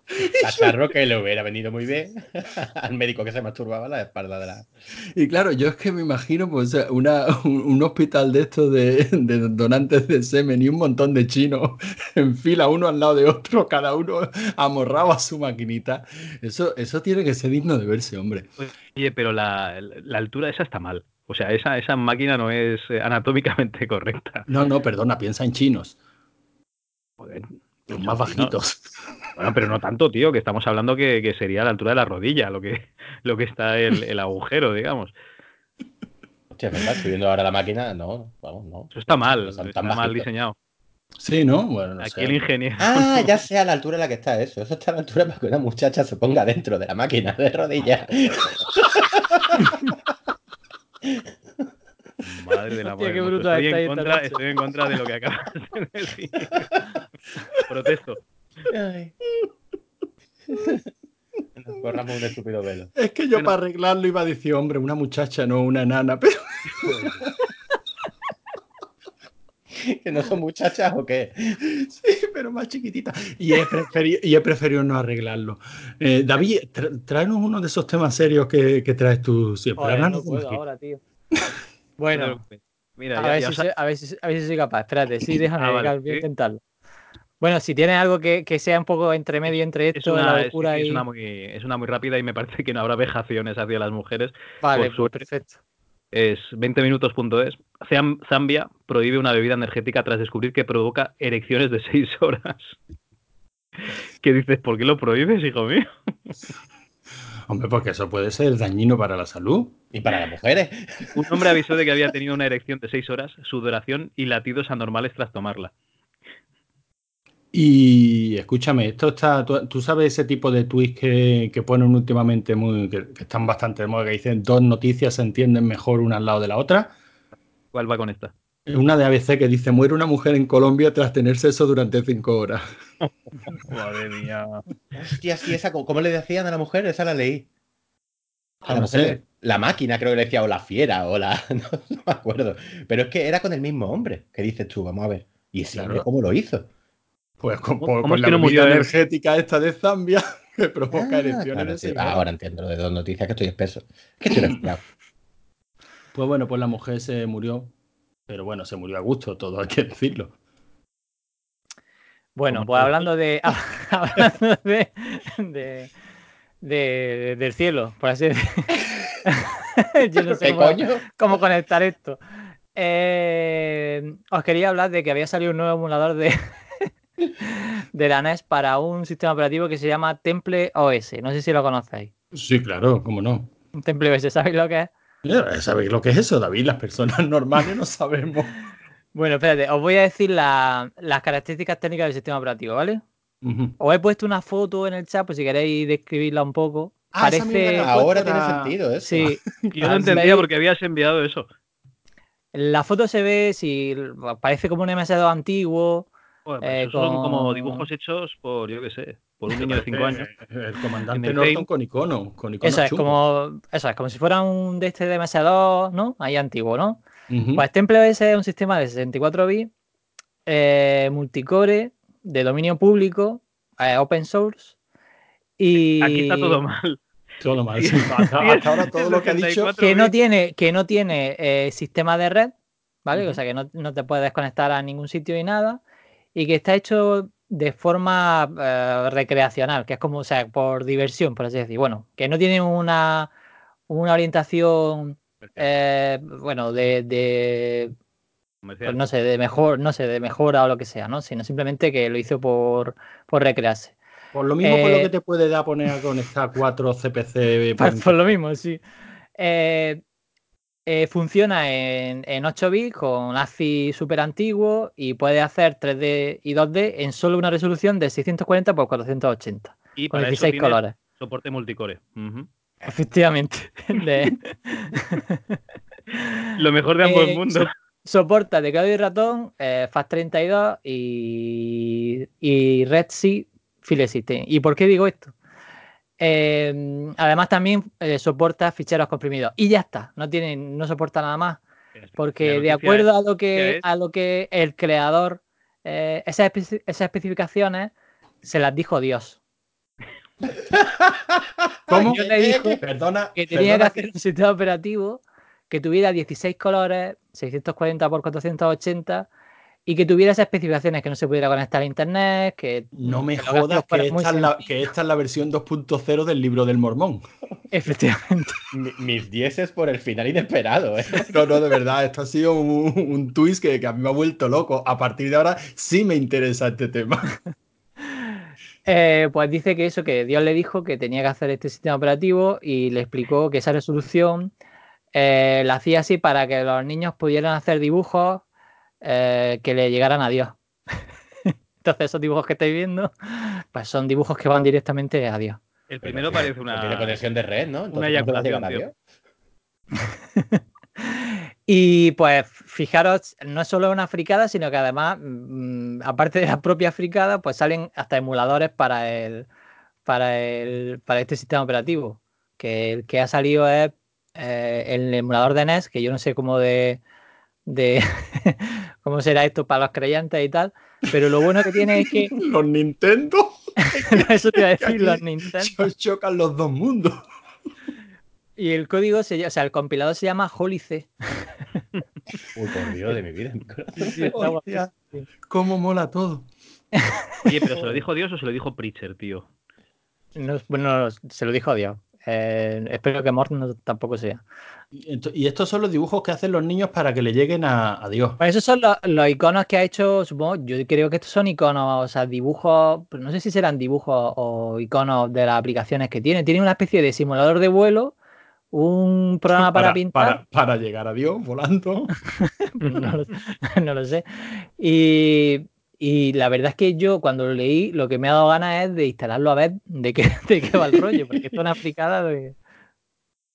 Cacharro que le hubiera venido muy bien al médico que se masturbaba la espalda de la. Y claro, yo es que me imagino pues una, un, un hospital de estos de, de donantes de semen y un montón de chinos en fila uno al lado de otro, cada uno amorrado a su maquinita. Eso, eso tiene que ser digno de verse, hombre. Oye, pero la, la altura esa está mal. O sea, esa, esa máquina no es anatómicamente correcta. No, no, perdona, piensa en chinos. Joder. Los más bajitos. Bueno, pero no tanto, tío, que estamos hablando que, que sería a la altura de la rodilla lo que, lo que está el, el agujero, digamos. Hostia, es verdad, estoy viendo ahora la máquina. No, vamos, no. Eso está mal, está mal diseñado. Sí, ¿no? Bueno, no Aquí sé. el ingeniero. Ah, ya sé a la altura a la que está eso. Eso está a la altura para que una muchacha se ponga dentro de la máquina de rodillas. Madre de la Hostia, qué estoy, está en contra, estoy en contra de lo que acabas de decir. Protesto. Ay. Nos corramos un estúpido velo. Es que yo Bueno. para arreglarlo iba a decir, hombre, una muchacha, no una nana, pero ¿Que no son muchachas o qué? sí, pero más chiquitita. Y he preferido, y he preferido no arreglarlo. Eh, David, tra- tráenos uno de esos temas serios que, que traes tú siempre. No puedo ahora, tío. Bueno, Mira, a ya, ver, ya si soy, a, ver si, a ver si soy capaz. Espérate, sí, déjame Ah, vale, intentarlo. Bueno, si tienes algo que, que sea un poco entre medio entre es esto, una, la es- locura es y... una muy, es una muy rápida y me parece que no habrá vejaciones hacia las mujeres. Vale, por suerte. perfecto. Es 20minutos.es. Zam- Zambia prohíbe una bebida energética tras descubrir que provoca erecciones de 6 horas. ¿Qué dices? ¿Por qué lo prohíbes, hijo mío? Hombre, porque eso puede ser dañino para la salud. Y para las mujeres. Un hombre avisó de que había tenido una erección de 6 horas, sudoración y latidos anormales tras tomarla. Y escúchame, esto está. Tú, tú sabes ese tipo de tweets que, que ponen últimamente muy. Que, que están bastante de moda, que dicen dos noticias se entienden mejor una al lado de la otra. ¿Cuál va con esta? Una de ABC que dice muere una mujer en Colombia tras tener sexo durante cinco horas. Madre mía. Hostia, sí, esa, ¿cómo le decían a la mujer? Esa la leí. A Ah, la no mujer, sé. la máquina creo que le decía, o la fiera, o la... No, no me acuerdo. Pero es que era con el mismo hombre. ¿Qué dices tú? Vamos a ver. ¿Y ese Claro. hombre cómo lo hizo? Pues con, ¿Cómo- por- cómo con es la no bebida energética esta de Zambia que provoca Ah, erecciones claro, sí. Ah, ahora entiendo lo de dos noticias que estoy espeso. Que estoy resfriado. Pues bueno, pues la mujer se murió. Pero bueno, se murió a gusto, todo hay que decirlo. Bueno, pues hablando de hablando de, de- de- del cielo, por así decirlo. Yo no sé ¿Qué cómo, coño? cómo conectar esto. Eh, os quería hablar de que había salido un nuevo emulador de, de la NES para un sistema operativo que se llama Temple OS. No sé si lo conocéis. Sí, claro, cómo no. Temple OS, ¿sabéis lo que es? ¿Sabéis lo que es eso, David? Las personas normales no sabemos. Bueno, espérate, os voy a decir la- las características técnicas del sistema operativo, ¿vale? Os he puesto una foto en el chat, por si queréis describirla un poco. Ah, Parece. Ahora tiene era- sentido eso. Sí, Yo no entendía por qué habías enviado eso. la foto se ve, si parece como un MS2 antiguo. Joder, pero Eh, esos son como dibujos hechos por, yo qué sé, por un niño de 5 años. El comandante Norton con icono. Con icono Eso es como. Eso es como si fuera un de este de MS2, ¿no? Ahí antiguo, ¿no? Pues TempleOS es un sistema de 64 bits, eh, multicore, de dominio público, eh, open source. Y Aquí está todo mal. Todo mal. Sí. Hasta, ahora todo lo que ha dicho. 64 que no tiene, que no tiene eh, sistema de red, ¿vale? O sea que no, no te puedes conectar a ningún sitio ni nada. Y que está hecho de forma eh, recreacional, que es como, o sea, por diversión, por así decir. Bueno, que no tiene una, una orientación, eh, bueno, de, de pues no sé, de mejor, no sé, de mejora o lo que sea, ¿no? Sino simplemente que lo hizo por, por recrearse. Por lo mismo, por lo Eh, que te puede dar poner a conectar cuatro CPC. por Por, por lo mismo, sí. Eh, eh, funciona en, en 8 bits con ASCII súper antiguo y puede hacer 3D y 2D en solo una resolución de 640 x 480 y con para eso 16 tienes colores. soporte multicore. Ujú. Efectivamente. De- Lo mejor de ambos Eh, mundos. soporta teclado y ratón, eh, FAT32 y, y Red Sea File System. ¿Y por qué digo esto? Eh, además también eh, soporta ficheros comprimidos. Y ya está, no tiene, no soporta nada más. Porque de acuerdo a lo que, a lo que el creador, eh, esas, espe- esas especificaciones se las dijo Dios. ¿Cómo? Yo le dije Perdona, que tenía que hacer un sistema operativo que tuviera 16 colores, 640 por 480 y que tuviera esas especificaciones, que no se pudiera conectar a internet, que No me jodas que fueran muy esta, es la, sencillos. que esta es la versión 2.0 del libro del mormón. Efectivamente. Mi- Mis dieces por el final inesperado, ¿eh? No, no, de verdad, esto ha sido un, un twist que, que a mí me ha vuelto loco. A partir de ahora sí me interesa este tema. Eh, pues dice que eso, que Dios le dijo que tenía que hacer este sistema operativo y le explicó que esa resolución eh, la hacía así para que los niños pudieran hacer dibujos eh, que le llegaran a Dios. Entonces esos dibujos que estáis viendo, pues son dibujos que van directamente a Dios. El primero parece tiene una. conexión de red, ¿no? una Entonces, ¿cómo te va a eyaculación, a Dios? Y pues fijaros, no es solo una fricada, sino que además, mm, aparte de la propia fricada, pues salen hasta emuladores para el, para el, para este sistema operativo. Que el que ha salido es eh, el emulador de NES, que yo no sé cómo de, de cómo será esto para los creyentes y tal. Pero lo bueno que tiene es que Los Nintendo eso te iba a decir, los Nintendo. cho- chocan los dos mundos. Y el código se llama, o sea, el compilador se llama Holy C. Uy, por Dios de mi vida. Hostia, cómo mola todo. Oye, pero ¿se lo dijo Dios o se lo dijo Preacher, tío? No, bueno, se lo dijo Dios. Eh, espero que Mort no, tampoco sea. Y estos son los dibujos que hacen los niños para que le lleguen a, a Dios. Pues esos son los, los iconos que ha hecho, supongo, yo creo que estos son iconos, o sea, dibujos, no sé si serán dibujos o iconos de las aplicaciones que tiene. Tiene una especie de simulador de vuelo, un programa para, pintar, para- para llegar a Dios volando. no, lo, no lo sé. Y, y la verdad es que yo cuando lo leí, lo que me ha dado ganas es de instalarlo a ver de qué, de qué va el rollo, porque esto es una fricada de...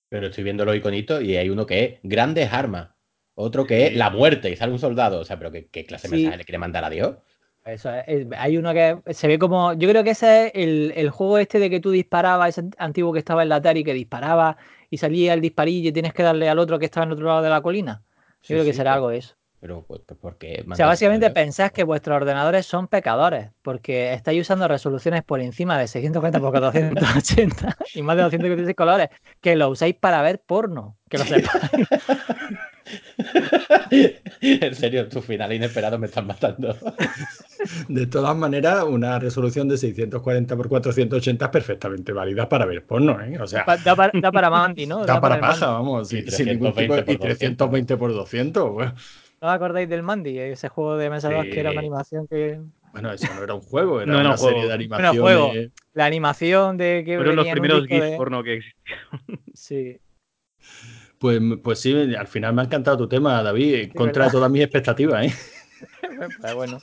Pero estoy viendo los iconitos y hay uno que es grandes armas, otro que es la muerte y sale un soldado. O sea, pero ¿qué, qué clase de Sí. mensaje le quiere mandar a Dios? Eso es, hay uno que se ve como. Yo creo que ese es el, el juego este de que tú disparabas, ese antiguo que estaba en la Atari, que disparaba y salía el disparillo y tienes que darle al otro que estaba en otro lado de la colina. Yo Sí, creo que sí, será pero- algo de eso. Pero, pues, pues, ¿por qué O sea, básicamente pensás que vuestros ordenadores son pecadores, porque estáis usando resoluciones por encima de 640 por 480 y más de 256 colores, que lo usáis para ver porno, que lo sepáis. en serio, tus finales inesperados me están matando. De todas maneras, una resolución de 640 por 480 es perfectamente válida para ver porno, ¿eh? O sea, Da para, da para Mandy, ¿no? da para el paja, vamos. Y sin- sin ningún tipo de- 320 y por 320 por 200. Bueno, ¿No os acordáis del Mandy? Ese juego de mesa 2 que era una Sí. animación que. Bueno, eso no era un juego, era No era una serie de Bueno, animaciones. juego. La animación de que. Fueron los primeros GIFs de- porno que existían. Sí. Pues, pues sí, al final me ha encantado tu tema, David, en contra de ¿verdad? todas mis expectativas, ¿eh? Pues bueno,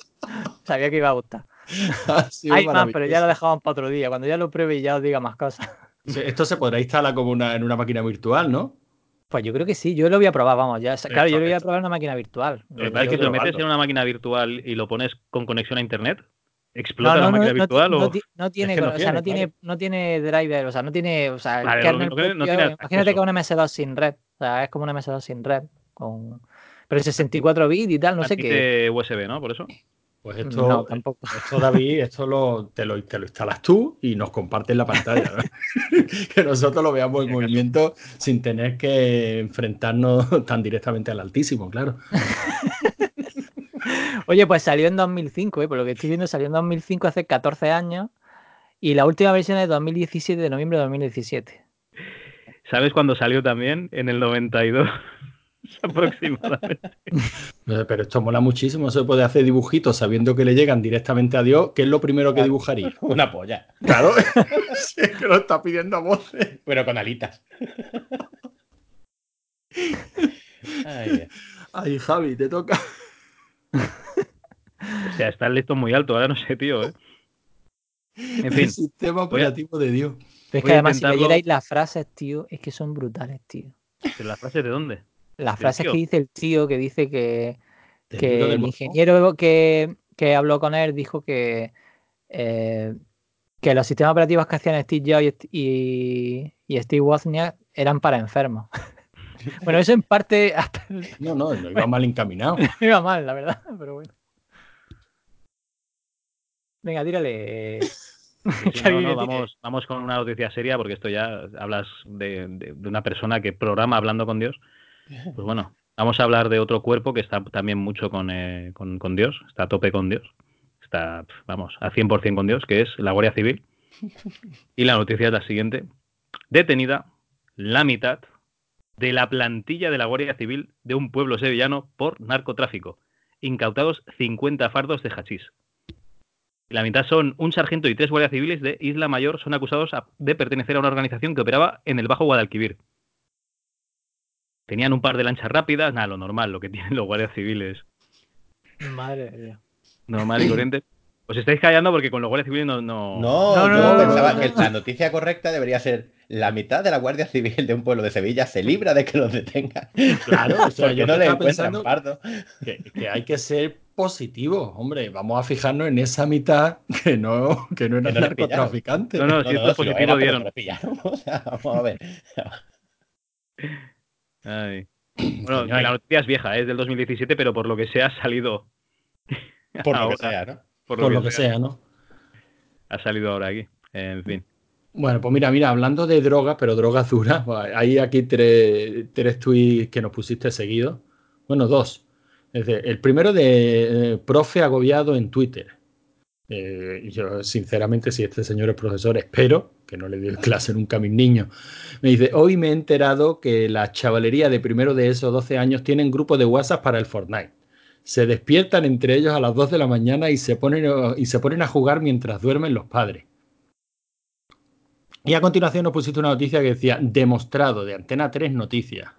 sabía que iba a gustar. Hay más, pero ya lo dejamos para otro día. Cuando ya lo pruebe y ya os diga más cosas. Sí, Esto se podrá instalar como una, en una máquina virtual, ¿no? Pues yo creo que sí, yo lo voy a probar, vamos. Ya, claro, yo lo voy a probar en una máquina virtual. Lo que Yo que te lo metes en una máquina virtual y lo pones con conexión a internet. ¿Explota no, la máquina no, virtual no o.? ti- no tiene, que o sea, tiene, no tiene, no tiene driver, o sea, no tiene, o sea, Vale, propio, imagínate que es un MS2 sin red, o sea, es como un MS2 sin red, con, pero 64 bits y tal, no sé qué. USB, ¿no? Por eso. Pues esto, No, tampoco. esto David, esto lo, te, lo, te lo instalas tú y nos compartes la pantalla. ¿no? que nosotros lo veamos en movimiento sin tener que enfrentarnos tan directamente al altísimo, claro. Oye, pues salió en 2005, ¿eh? por lo que estoy viendo, salió en 2005 hace 14 años y la última versión es 2017, de noviembre de 2017. ¿Sabes cuándo salió también? En el 92. aproximadamente. Sé, Pero esto mola muchísimo. Se puede hacer dibujitos sabiendo que le llegan directamente a Dios. ¿Qué es lo primero que dibujaría? Una polla, Claro, si es que lo está pidiendo a voces. pero con alitas. Ay, Ay, Javi, te toca. O sea, está el listón muy alto, ahora no sé, tío, ¿eh? En fin, El sistema a- operativo de Dios. Pero es que además, si intentarlo. leyerais las frases, tío, es que son brutales, tío. ¿pero ¿las frases de dónde? Las ¿Del frases tío? que dice el tío, que dice que, que el ingeniero que, que habló con él dijo que, eh, que los sistemas operativos que hacían Steve Jobs y, y, y Steve Wozniak eran para enfermos. bueno, eso en parte hasta No, no, no iba mal encaminado. iba mal, la verdad, pero bueno. Venga, tírale. Sí, no, no, vamos, vamos con una noticia seria porque esto ya hablas de, de- de una persona que programa hablando con Dios. Pues bueno, vamos a hablar de otro cuerpo que está también mucho con, eh, con, con Dios, está a tope con Dios, está, vamos, a 100% con Dios, que es la Guardia Civil. Y la noticia es la siguiente. Detenida la mitad de la plantilla de la Guardia Civil de un pueblo sevillano por narcotráfico. Incautados 50 fardos de hachís. La mitad son un sargento y tres guardias civiles de Isla Mayor son acusados de pertenecer a una organización que operaba en el Bajo Guadalquivir. Tenían un par de lanchas rápidas, nada, lo normal, lo que tienen los guardias civiles, Madre Dios. normal y corriente. Os estáis callando porque con los guardias civiles no... no... No, No, no, yo no, no, pensaba no, que no. la noticia correcta debería ser la mitad de la Guardia Civil de un pueblo de Sevilla se libra de que los detengan. Claro, o sea, yo no le pensando pardo. que, que hay que ser positivo, hombre. Vamos a fijarnos en esa mitad que no, que no eran Que no narcotraficantes. No, no, si esto es si lo era, dieron. O sea, vamos a ver. Ay. Bueno, Coño, la noticia es vieja, es del 2017, pero por lo que sea ha salido... Por lo que ahora, sea, ¿no? Por Por lo que sea, ¿no? Ha salido ahora aquí. En fin. Bueno, pues mira, mira, hablando de drogas, pero drogas duras, pues hay aquí tres, tres tweets que nos pusiste seguidos. Bueno, dos. El primero de eh, profe agobiado en Twitter. Eh, yo, sinceramente, si este señor es profesor, espero que no le dé clase nunca a mis niños. Me dice, hoy me he enterado que la chavalería de primero de esos 12 años tienen grupo de WhatsApp para el Fortnite. Se despiertan entre ellos a las 2 de la mañana y se ponen, y se ponen a jugar mientras duermen los padres. Y a continuación nos pusiste una noticia que decía, demostrado, de Antena 3 Noticias.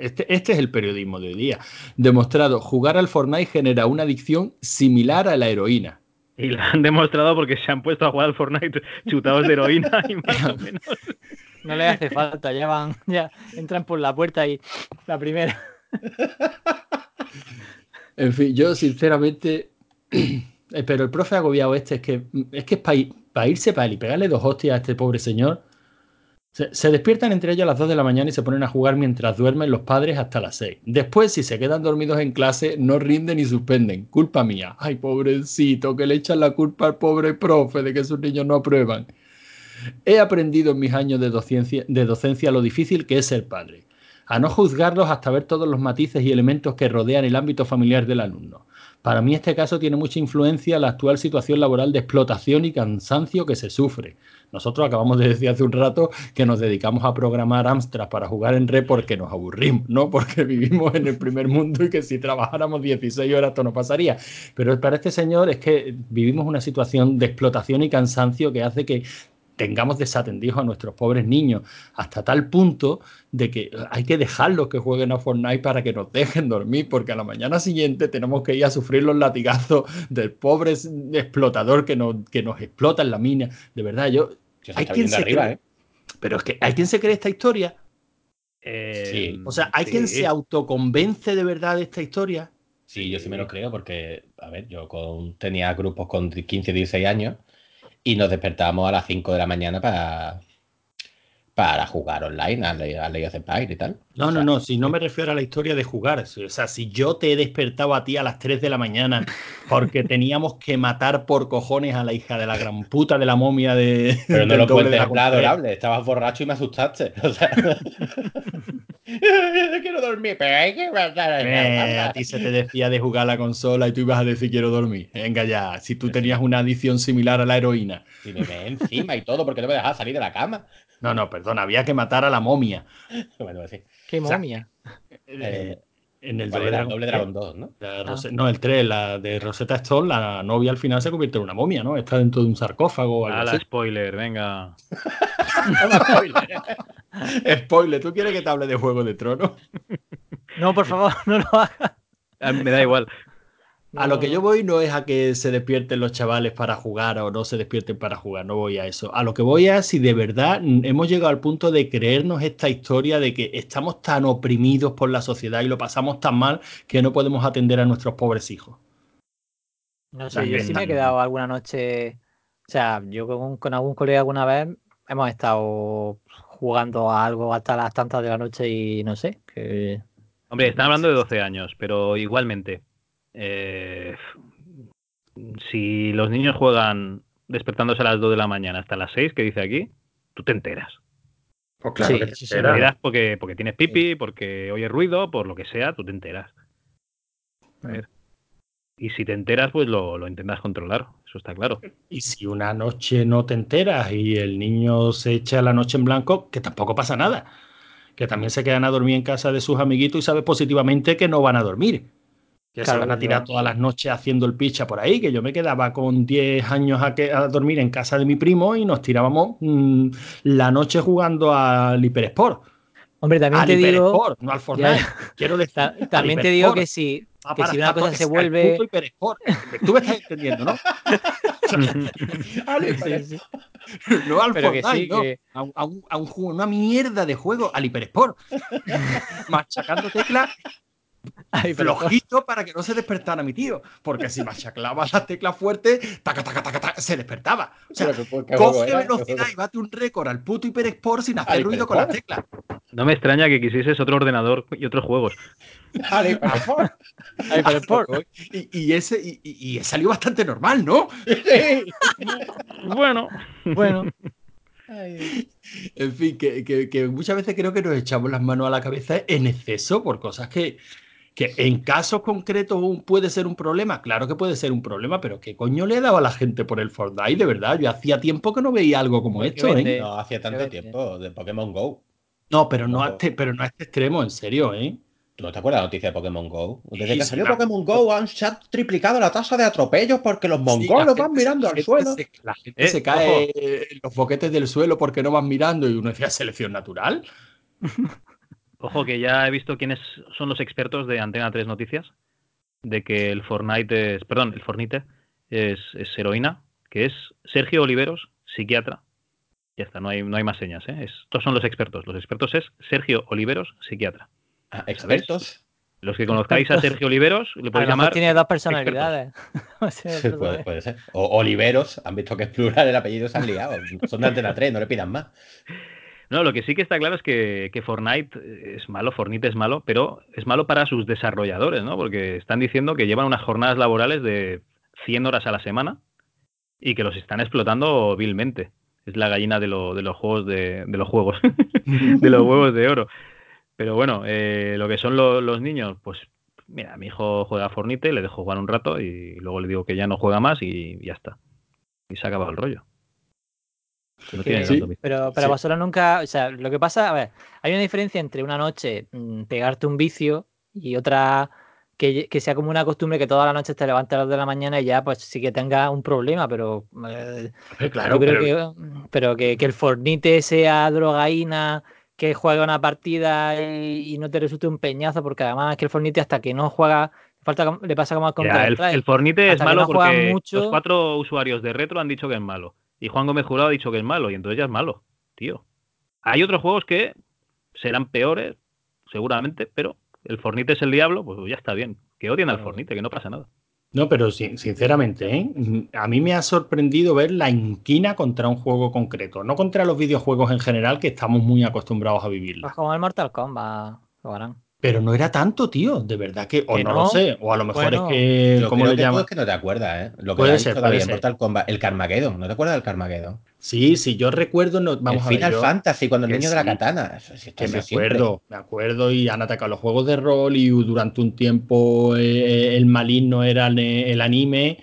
Este, este es el periodismo de hoy día. Demostrado, jugar al Fortnite genera una adicción similar a la heroína. Y lo han demostrado porque se han puesto a jugar al Fortnite chutados de heroína y más o menos. No le hace falta, ya van, ya entran por la puerta y la primera. En fin, yo sinceramente... eh, Pero el profe agobiado este es que es que es para irse para él y pegarle dos hostias a este pobre señor. Se, despiertan entre ellos a las 2 de la mañana y se ponen a jugar mientras duermen los padres hasta las 6. Después, si se quedan dormidos en clase, no rinden y suspenden. Culpa mía. Ay, pobrecito, que le echan la culpa al pobre profe de que sus niños no aprueban. He aprendido en mis años de docencia, de docencia lo difícil que es ser padre. A no juzgarlos hasta ver todos los matices y elementos que rodean el ámbito familiar del alumno. Para mí este caso tiene mucha influencia la actual situación laboral de explotación y cansancio que se sufre. Nosotros acabamos de decir hace un rato que nos dedicamos a programar Amstrad para jugar en red porque nos aburrimos, no porque vivimos en el primer mundo y que si trabajáramos 16 horas esto no pasaría. Pero para este señor es que vivimos una situación de explotación y cansancio que hace que tengamos desatendidos a nuestros pobres niños hasta tal punto de que hay que dejarlos que jueguen a Fortnite para que nos dejen dormir, porque a la mañana siguiente tenemos que ir a sufrir los latigazos del pobre explotador que nos, que nos explota en la mina. De verdad, yo... Se hay quien se arriba, cree- ¿eh? Pero es que hay quien se cree esta historia. Eh, Sí. O sea, hay quien se autoconvence de verdad de esta historia. Sí, yo sí me lo creo porque, a ver, yo con- tenía grupos con 15, 16 años y nos despertábamos a las 5 de la mañana para, para jugar online al, al Age of Empires y tal. No, O no, sea, no, si no me refiero a la historia de jugar. O sea, si yo te he despertado a ti a las 3 de la mañana porque teníamos que matar por cojones a la hija de la gran puta de la momia de. Pero no lo plan Contreras. adorable. Estabas borracho y me asustaste. O sea, quiero dormir, pero hay que matar a Eh, a ti se te decía de jugar a la consola y tú ibas a decir quiero dormir. Venga ya, si tú tenías una adicción similar a la heroína. Y me ve encima y todo porque no me dejaba salir de la cama. No, no, perdón, había que matar a la momia. Bueno, sí. Qué O sea, momia. Eh, en el ¿cuál doble? Dragon- Doble Dragon 2, ¿no? La Rose- No, el 3, la de Rosetta Stone, la novia al final se convierte en una momia, ¿no? Está dentro de un sarcófago o algo A la spoiler, venga. Spoiler, ¿tú quieres que te hable de Juego de Tronos? No, por favor, no lo hagas. Ah, Me da igual. A lo que yo voy no es a que se despierten los chavales para jugar o no se despierten para jugar, no voy a eso. A lo que voy a si de verdad hemos llegado al punto de creernos esta historia de que estamos tan oprimidos por la sociedad y lo pasamos tan mal que no podemos atender a nuestros pobres hijos. No sé, yo sí me he quedado alguna noche O sea, yo con, con algún colega alguna vez hemos estado jugando a algo hasta las tantas de la noche y no sé. Que... Hombre, están hablando de 12 años, pero igualmente. Eh, si los niños juegan despertándose a las 2 de la mañana hasta las 6, que dice aquí, tú te enteras. Pues claro Sí, que te enteras porque, porque tienes pipi, porque oyes ruido, por lo que sea, tú te enteras. A ver. Y si te enteras, pues lo, lo intentas controlar, eso está claro. Y si una noche no te enteras y el niño se echa la noche en blanco, que tampoco pasa nada. Que también se quedan a dormir en casa de sus amiguitos y sabes positivamente que no van a dormir. Que se van a tirar yo- todas las noches haciendo el picha por ahí, que yo me quedaba con 10 años a, que- a dormir en casa de mi primo y nos tirábamos mm, la noche jugando al Hipersport. Hombre, también al te digo, no al Fortnite. Ya, Quiero decir, ta- también te digo que si, Ah, que si una cosa se vuelve... Hipersport. Tú me estás entendiendo, ¿no? Sí, sí. No al Pero que Fortnite, sí, no. que- A, un, a un- a un juego, una mierda de juego, al Hipersport. Machacando teclas Ay, flojito para que no se despertara mi tío. Porque si machaclaba las teclas fuertes, taca, taca, taca, taca, se despertaba. O sea, coge velocidad y bate un récord al puto Hipersport sin hacer ¿Al ruido con las teclas. No me extraña que quisieses otro ordenador y otros juegos. Al pero por- Y, y ese y, y- y salió bastante normal, ¿no? Bueno, Bueno, En fin, que, que- que muchas veces creo que nos echamos las manos a la cabeza en exceso por cosas que, que en casos concretos puede ser un problema. Claro que puede ser un problema, pero ¿qué coño le ha dado a la gente por el Fortnite? De verdad, yo hacía tiempo que no veía algo como esto, ¿eh? No hacía tanto tiempo de Pokémon Go. No, pero no, a este, pero no a este extremo, en serio, ¿eh? ¿Tú no te acuerdas de la noticia de Pokémon Go? Desde Sí, que salió Pokémon Go han, se ha triplicado la tasa de atropellos porque los Sí, mongolos van gente- mirando al suelo. se- la gente Eh, se cae en los boquetes del suelo porque no van mirando y uno decía selección natural. ojo que ya he visto quiénes son los expertos de Antena 3 Noticias, de que el Fortnite es, perdón, el Fornite es, es heroína, que es Sergio Oliveros, psiquiatra. Ya está, no hay, no hay más señas, ¿eh? Estos son los expertos. Los expertos es Sergio Oliveros, psiquiatra. Ah, expertos. Los que conozcáis a Sergio Oliveros, le podéis llamar tiene dos personalidades. Sí, puede ser. O Oliveros, han visto que es plural el apellido, se han liado. Son de Antena 3, no le pidan más. No, lo que sí que está claro es que, que Fortnite es malo, Fortnite es malo, pero es malo para sus desarrolladores, ¿no? Porque están diciendo que llevan unas jornadas laborales de 100 horas a la semana y que los están explotando vilmente. Es la gallina de, lo- de los juegos de, de los juegos, de los huevos de oro. Pero bueno, eh, lo que son lo- los niños, pues mira, mi hijo juega a Fortnite, le dejo jugar un rato y luego le digo que ya no juega más y ya está. Y se ha acabado el rollo. No Que- tiene Sí. tanto misterio. Pero, pero Sí. vosotros nunca, o sea, lo que pasa, a ver, hay una diferencia entre una noche mm, pegarte un vicio y otra que, que sea como una costumbre que todas las noches te levantes a las de la mañana y ya pues sí que tenga un problema, pero eh, claro, yo creo pero- que, pero que, que el Fornite sea drogaína, que juega una partida y, y no te resulte un peñazo, porque además es que el Fornite hasta que no juega, falta, le pasa como al Ya, Counter el, Fornite es Hasta malo no porque mucho- los cuatro usuarios de retro han dicho que es malo. Y Juan Gómez Jurado ha dicho que es malo. Y entonces ya es malo, tío. Hay otros juegos que serán peores, seguramente, pero el Fornite es el diablo, pues ya está bien. Que odien al. Fornite, que no pasa nada. No, pero sin- sinceramente, ¿eh? a mí me ha sorprendido ver la inquina contra un juego concreto, no contra los videojuegos en general, que estamos muy acostumbrados a vivirlo. Pues como el Mortal Kombat, lo harán. Pero no era tanto, tío, de verdad que, o Que no, no. lo sé, o a lo mejor Bueno, es que, Yo ¿cómo creo lo que tú llaman? es que no te acuerdas, ¿eh? Lo que Puede ser, todavía puede en. Mortal Kombat, el Carmageddon. ¿No te acuerdas del Carmageddon? Sí, sí, yo recuerdo, no, vamos el a ver, Final yo- Fantasy, cuando el niño de la sí, katana. Eso, sí, que me siempre. acuerdo, me acuerdo y han atacado los juegos de rol y durante un tiempo eh, el maligno era el, el anime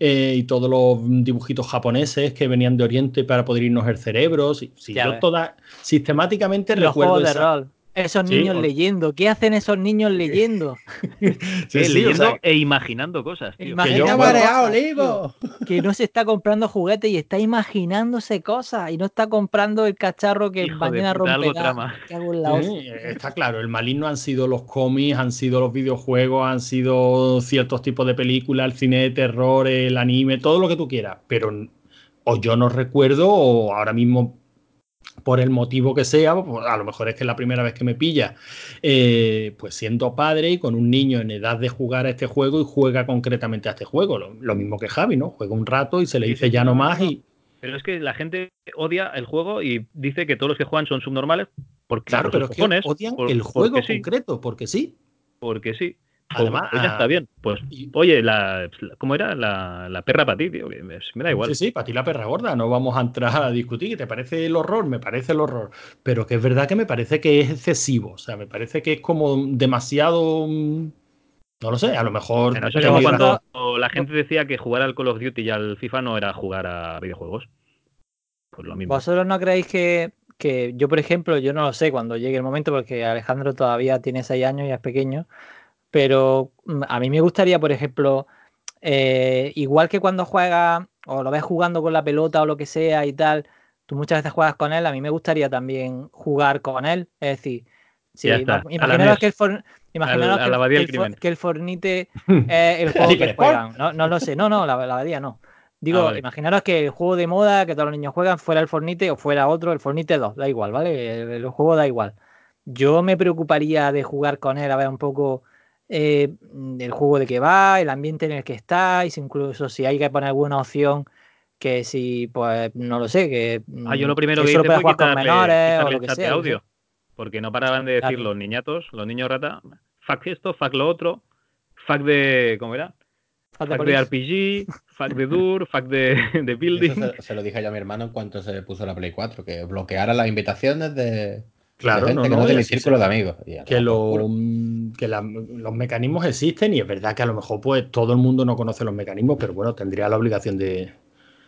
eh, y todos los dibujitos japoneses que venían de Oriente para poder irnos el cerebro. Si, si yo ves. toda sistemáticamente Los recuerdo juegos de esa- rol. Esos Sí, niños o- leyendo. ¿Qué hacen esos niños leyendo? Sí, Eh, sí, o leyendo sea, e imaginando cosas, tío. Imagina- que yo- ¡Mira, bueno, Marea cosas, Olivo! Que no se está comprando juguetes y está imaginándose cosas y no está comprando el cacharro que Hijo de mañana puta, algo romperá. está claro, el maligno han sido los cómics, han sido los videojuegos, han sido ciertos tipos de películas, el cine de terror, el anime, todo lo que tú quieras. Pero o yo no recuerdo, o ahora mismo por el motivo que sea, pues, a lo mejor es que es la primera vez que me pilla, eh, pues siendo padre y con un niño en edad de jugar a este juego y juega concretamente a este juego. Lo, lo mismo que Javi, ¿no? Juega un rato y se le dice ya no, más y Pero es que la gente odia el juego y dice que todos los que juegan son subnormales porque claro, pero es que odian por- el juego sí, concreto, porque sí. porque sí. Además, pues ya está bien. Pues, y- oye, la, ¿cómo era? La, la perra para ti, tío. que Me, me da igual. Sí, sí, para ti la perra gorda, no vamos a entrar a discutir. ¿Te parece el horror? Me parece el horror. Pero que es verdad que me parece que es excesivo. O sea, me parece que es como demasiado. mm, No lo sé, a lo mejor. Como razón. cuando la gente decía que jugar al Call of Duty y al FIFA no era jugar a videojuegos. Pues lo mismo. ¿Vosotros no creéis que, que yo, por ejemplo, yo no lo sé cuando llegue el momento, porque Alejandro todavía tiene 6 años y es pequeño, pero mm, a mí me gustaría, por ejemplo, eh, igual que cuando juega o lo ves jugando con la pelota o lo que sea y tal, tú muchas veces juegas con él, a mí me gustaría también jugar con él, es decir, la imaginaros que el, For- imaginaros Al- a que, el- For- que Fornite es el juego que ¿Quieres juegan, no, no lo sé, no, no, la, la abadía no. Digo, Ah, vale. imaginaros que el juego de moda que todos los niños juegan fuera el Fornite o fuera otro, el Fornite 2, da igual, ¿vale? El, el juego da igual. Yo me preocuparía de jugar con él, a ver un poco eh, el juego de que va, el ambiente en el que está, y si incluso si hay que poner alguna opción que si, pues, no lo sé, que, Ah, yo lo mm, primero que que, hice fue jugar con quitarle, menores o lo que sea. audio. Porque no paraban de decir Claro. los niñatos, los niños rata, fuck esto, fuck lo otro, fuck de. ¿Cómo era? Fuck de. RPG, fuck de Dur, fuck de, de Eso Building. se, se lo dije yo a mi hermano en cuanto se puso la Play 4, que bloqueara las invitaciones de, Claro, gente no, que no no, es de y mi así círculo de amigos. Y a que, lo, mm, que la- los mecanismos existen y es verdad que a lo mejor pues todo el mundo no conoce los mecanismos, pero bueno, tendría la obligación de...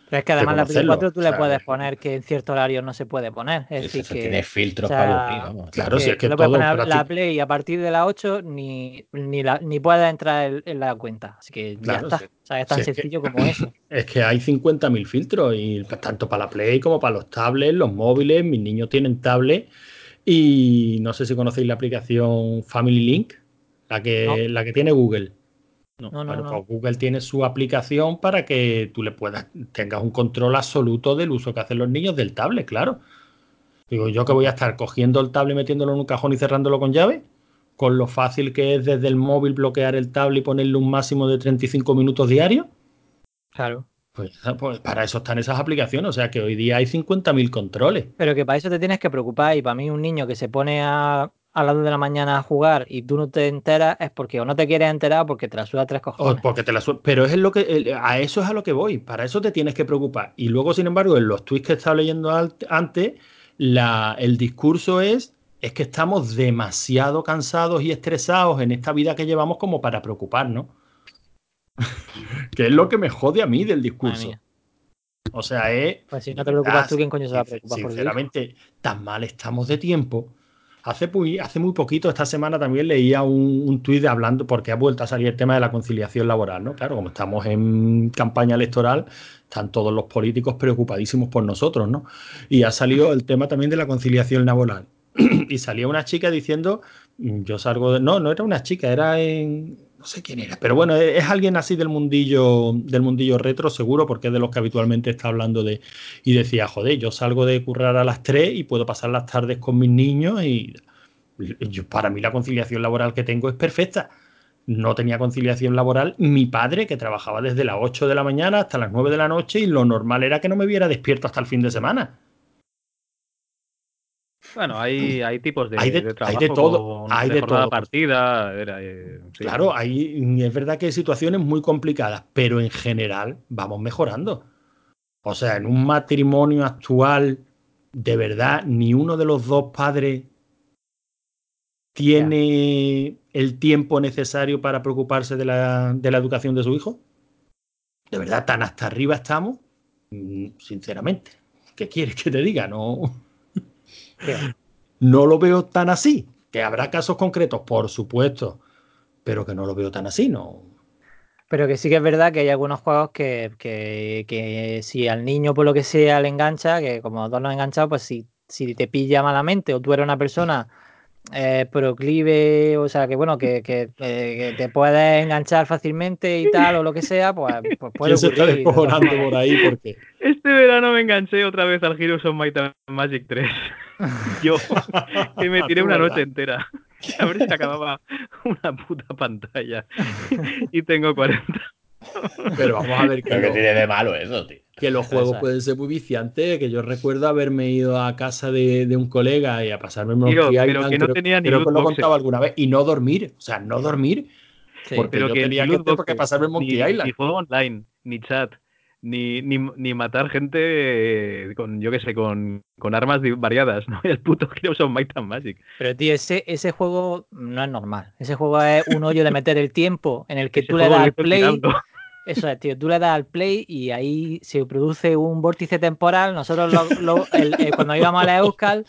Pero es que además la Play conocerlo, 4 tú o le sea, puedes poner que en ciertos horarios no se puede poner. Es Eso, decir, eso que. tiene filtros o sea, para aburrir, vamos. Claro, que si es que tú le puedes todo poner la Play a partir de las 8 ni, ni, la, ni puedes entrar en, en la cuenta. Así que Claro, ya está. sí. O sea, es tan Si es que- sencillo como eso. Es que hay 50.000 filtros y tanto para la Play como para los tablets, los móviles, mis niños tienen tablet y no sé si conocéis la aplicación Family Link, la que, la que tiene Google. No, no, Bueno, no. pues Google tiene su aplicación para que tú le puedas, tengas un control absoluto del uso que hacen los niños del tablet, claro. Digo, yo que voy a estar cogiendo el tablet, metiéndolo en un cajón y cerrándolo con llave, con lo fácil que es desde el móvil bloquear el tablet y ponerle un máximo de 35 minutos diarios. Claro. Pues, pues para eso están esas aplicaciones, o sea que hoy día hay 50.000 controles. Pero que para eso te tienes que preocupar. Y para mí, un niño que se pone a, a las 2 de la mañana a jugar y tú no te enteras es porque o no te quieres enterar o porque te la suda tres O cojones. porque te la su- Pero es lo que a eso es a lo que voy. Para eso te tienes que preocupar. Y luego, sin embargo, en los tweets que estaba leyendo antes, la- el discurso es es que estamos demasiado cansados y estresados en esta vida que llevamos como para preocuparnos. que es lo que me jode a mí del discurso. O sea, es. Pues si no te preocupas verdad, tú, ¿quién coño se va a preocupar por? Sinceramente, tan mal estamos de tiempo. Hace muy, hace muy poquito, esta semana también leía un, un tuit hablando, porque ha vuelto a salir el tema de la conciliación laboral, ¿no? Claro, como estamos en campaña electoral, están todos los políticos preocupadísimos por nosotros, ¿no? Y ha salido el tema también de la conciliación laboral. y salía una chica diciendo, mm, yo salgo de... No, no era una chica, era en... No sé quién era, pero bueno, es, alguien así del mundillo, del mundillo retro, seguro, porque es de los que habitualmente está hablando de... Y decía, joder, yo salgo de currar a las 3 y puedo pasar las tardes con mis niños y... y yo- para mí la conciliación laboral que tengo es perfecta. No tenía conciliación laboral mi padre, que trabajaba desde las 8 de la mañana hasta las 9 de la noche y lo normal era que no me viera despierto hasta el fin de semana. Bueno, hay, hay tipos de, Hay de- de hay trabajo de todo, con- hay de todo. partida. era, eh, sí. Claro, hay, es verdad que hay situaciones muy complicadas, pero en general vamos mejorando. O sea, en un matrimonio actual, de verdad, ni uno de los dos padres tiene el tiempo necesario para preocuparse de la, de la educación de su hijo. De verdad, tan hasta arriba estamos, Mm, sinceramente. ¿Qué quieres que te diga? No. No lo veo tan así. Que habrá casos concretos, por supuesto, pero que no lo veo tan así, ¿no? Pero que sí que es verdad que hay algunos juegos que, que, que si al niño por lo que sea le engancha, que como todos nos enganchado, pues si, si te pilla malamente o tú eres una persona eh, proclive, o sea, que bueno, que, que, eh, que te puedes enganchar fácilmente y tal, o lo que sea, pues, pues puede ¿Quién se está ocurrir. descojonando formas. por ahí? Porque Este verano me enganché otra vez al Heroes of Might and Magic 3. Yo, que me tiré una ¿verdad? noche entera. A ver si acababa una puta pantalla. Y tengo 40. Pero vamos a ver que, Pero que tiene de malo eso, tío. Que los juegos es. pueden ser muy viciantes. Que yo recuerdo haberme ido a casa de, de un colega y a pasarme Tío, Monkey pero Island, que no creo- tenía ni creo que lo contaba alguna vez. Y no dormir. O sea, no dormir. Sí. Porque Pero yo que tenía ni que porque pasarme Monkey ni, Island. ni juego online, ni chat, ni, ni, ni matar gente eh, con, yo qué sé, con, con armas variadas, ¿no? El puto of Might and Magic. Pero tío, ese, ese juego no es normal. Ese juego es un hoyo de meter el tiempo en el que Ese tú le das al play. Eso es, tío. Tú le das al play y ahí se produce un vórtice temporal. Nosotros lo- lo- el- eh, cuando íbamos a la Euskal,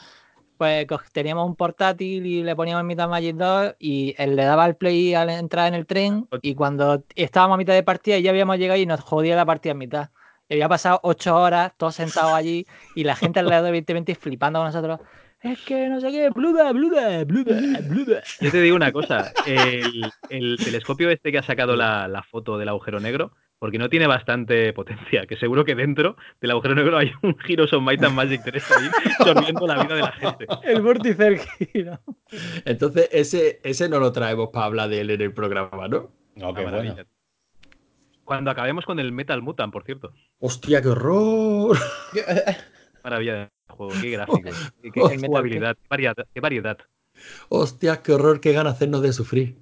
pues teníamos un portátil y le poníamos mitad Magic 2 y él le daba al play al entrar en el tren y cuando estábamos a mitad de partida ya habíamos llegado y nos jodía la partida en mitad. Y había pasado ocho horas todos sentados allí y la gente alrededor evidentemente flipando con nosotros. Es que no sé qué, bluda, bluda, bluda, bluda. Yo te digo una cosa, el, el telescopio este que ha sacado la, la foto del agujero negro, porque no tiene bastante potencia, que seguro que dentro del agujero negro hay un Heroes of Might and Magic 3 ahí, sorbiendo la vida de la gente. El vórtice del giro. Entonces, ese, ese no lo traemos para hablar de él en el programa, ¿no? No, qué bueno. Cuando acabemos con el Metal Mutant, por cierto. Hostia, qué horror. Maravilla de juego, qué gráficos, qué, qué el Metal jugabilidad, qué variedad, qué variedad. Hostia, qué horror, qué gana hacernos de sufrir.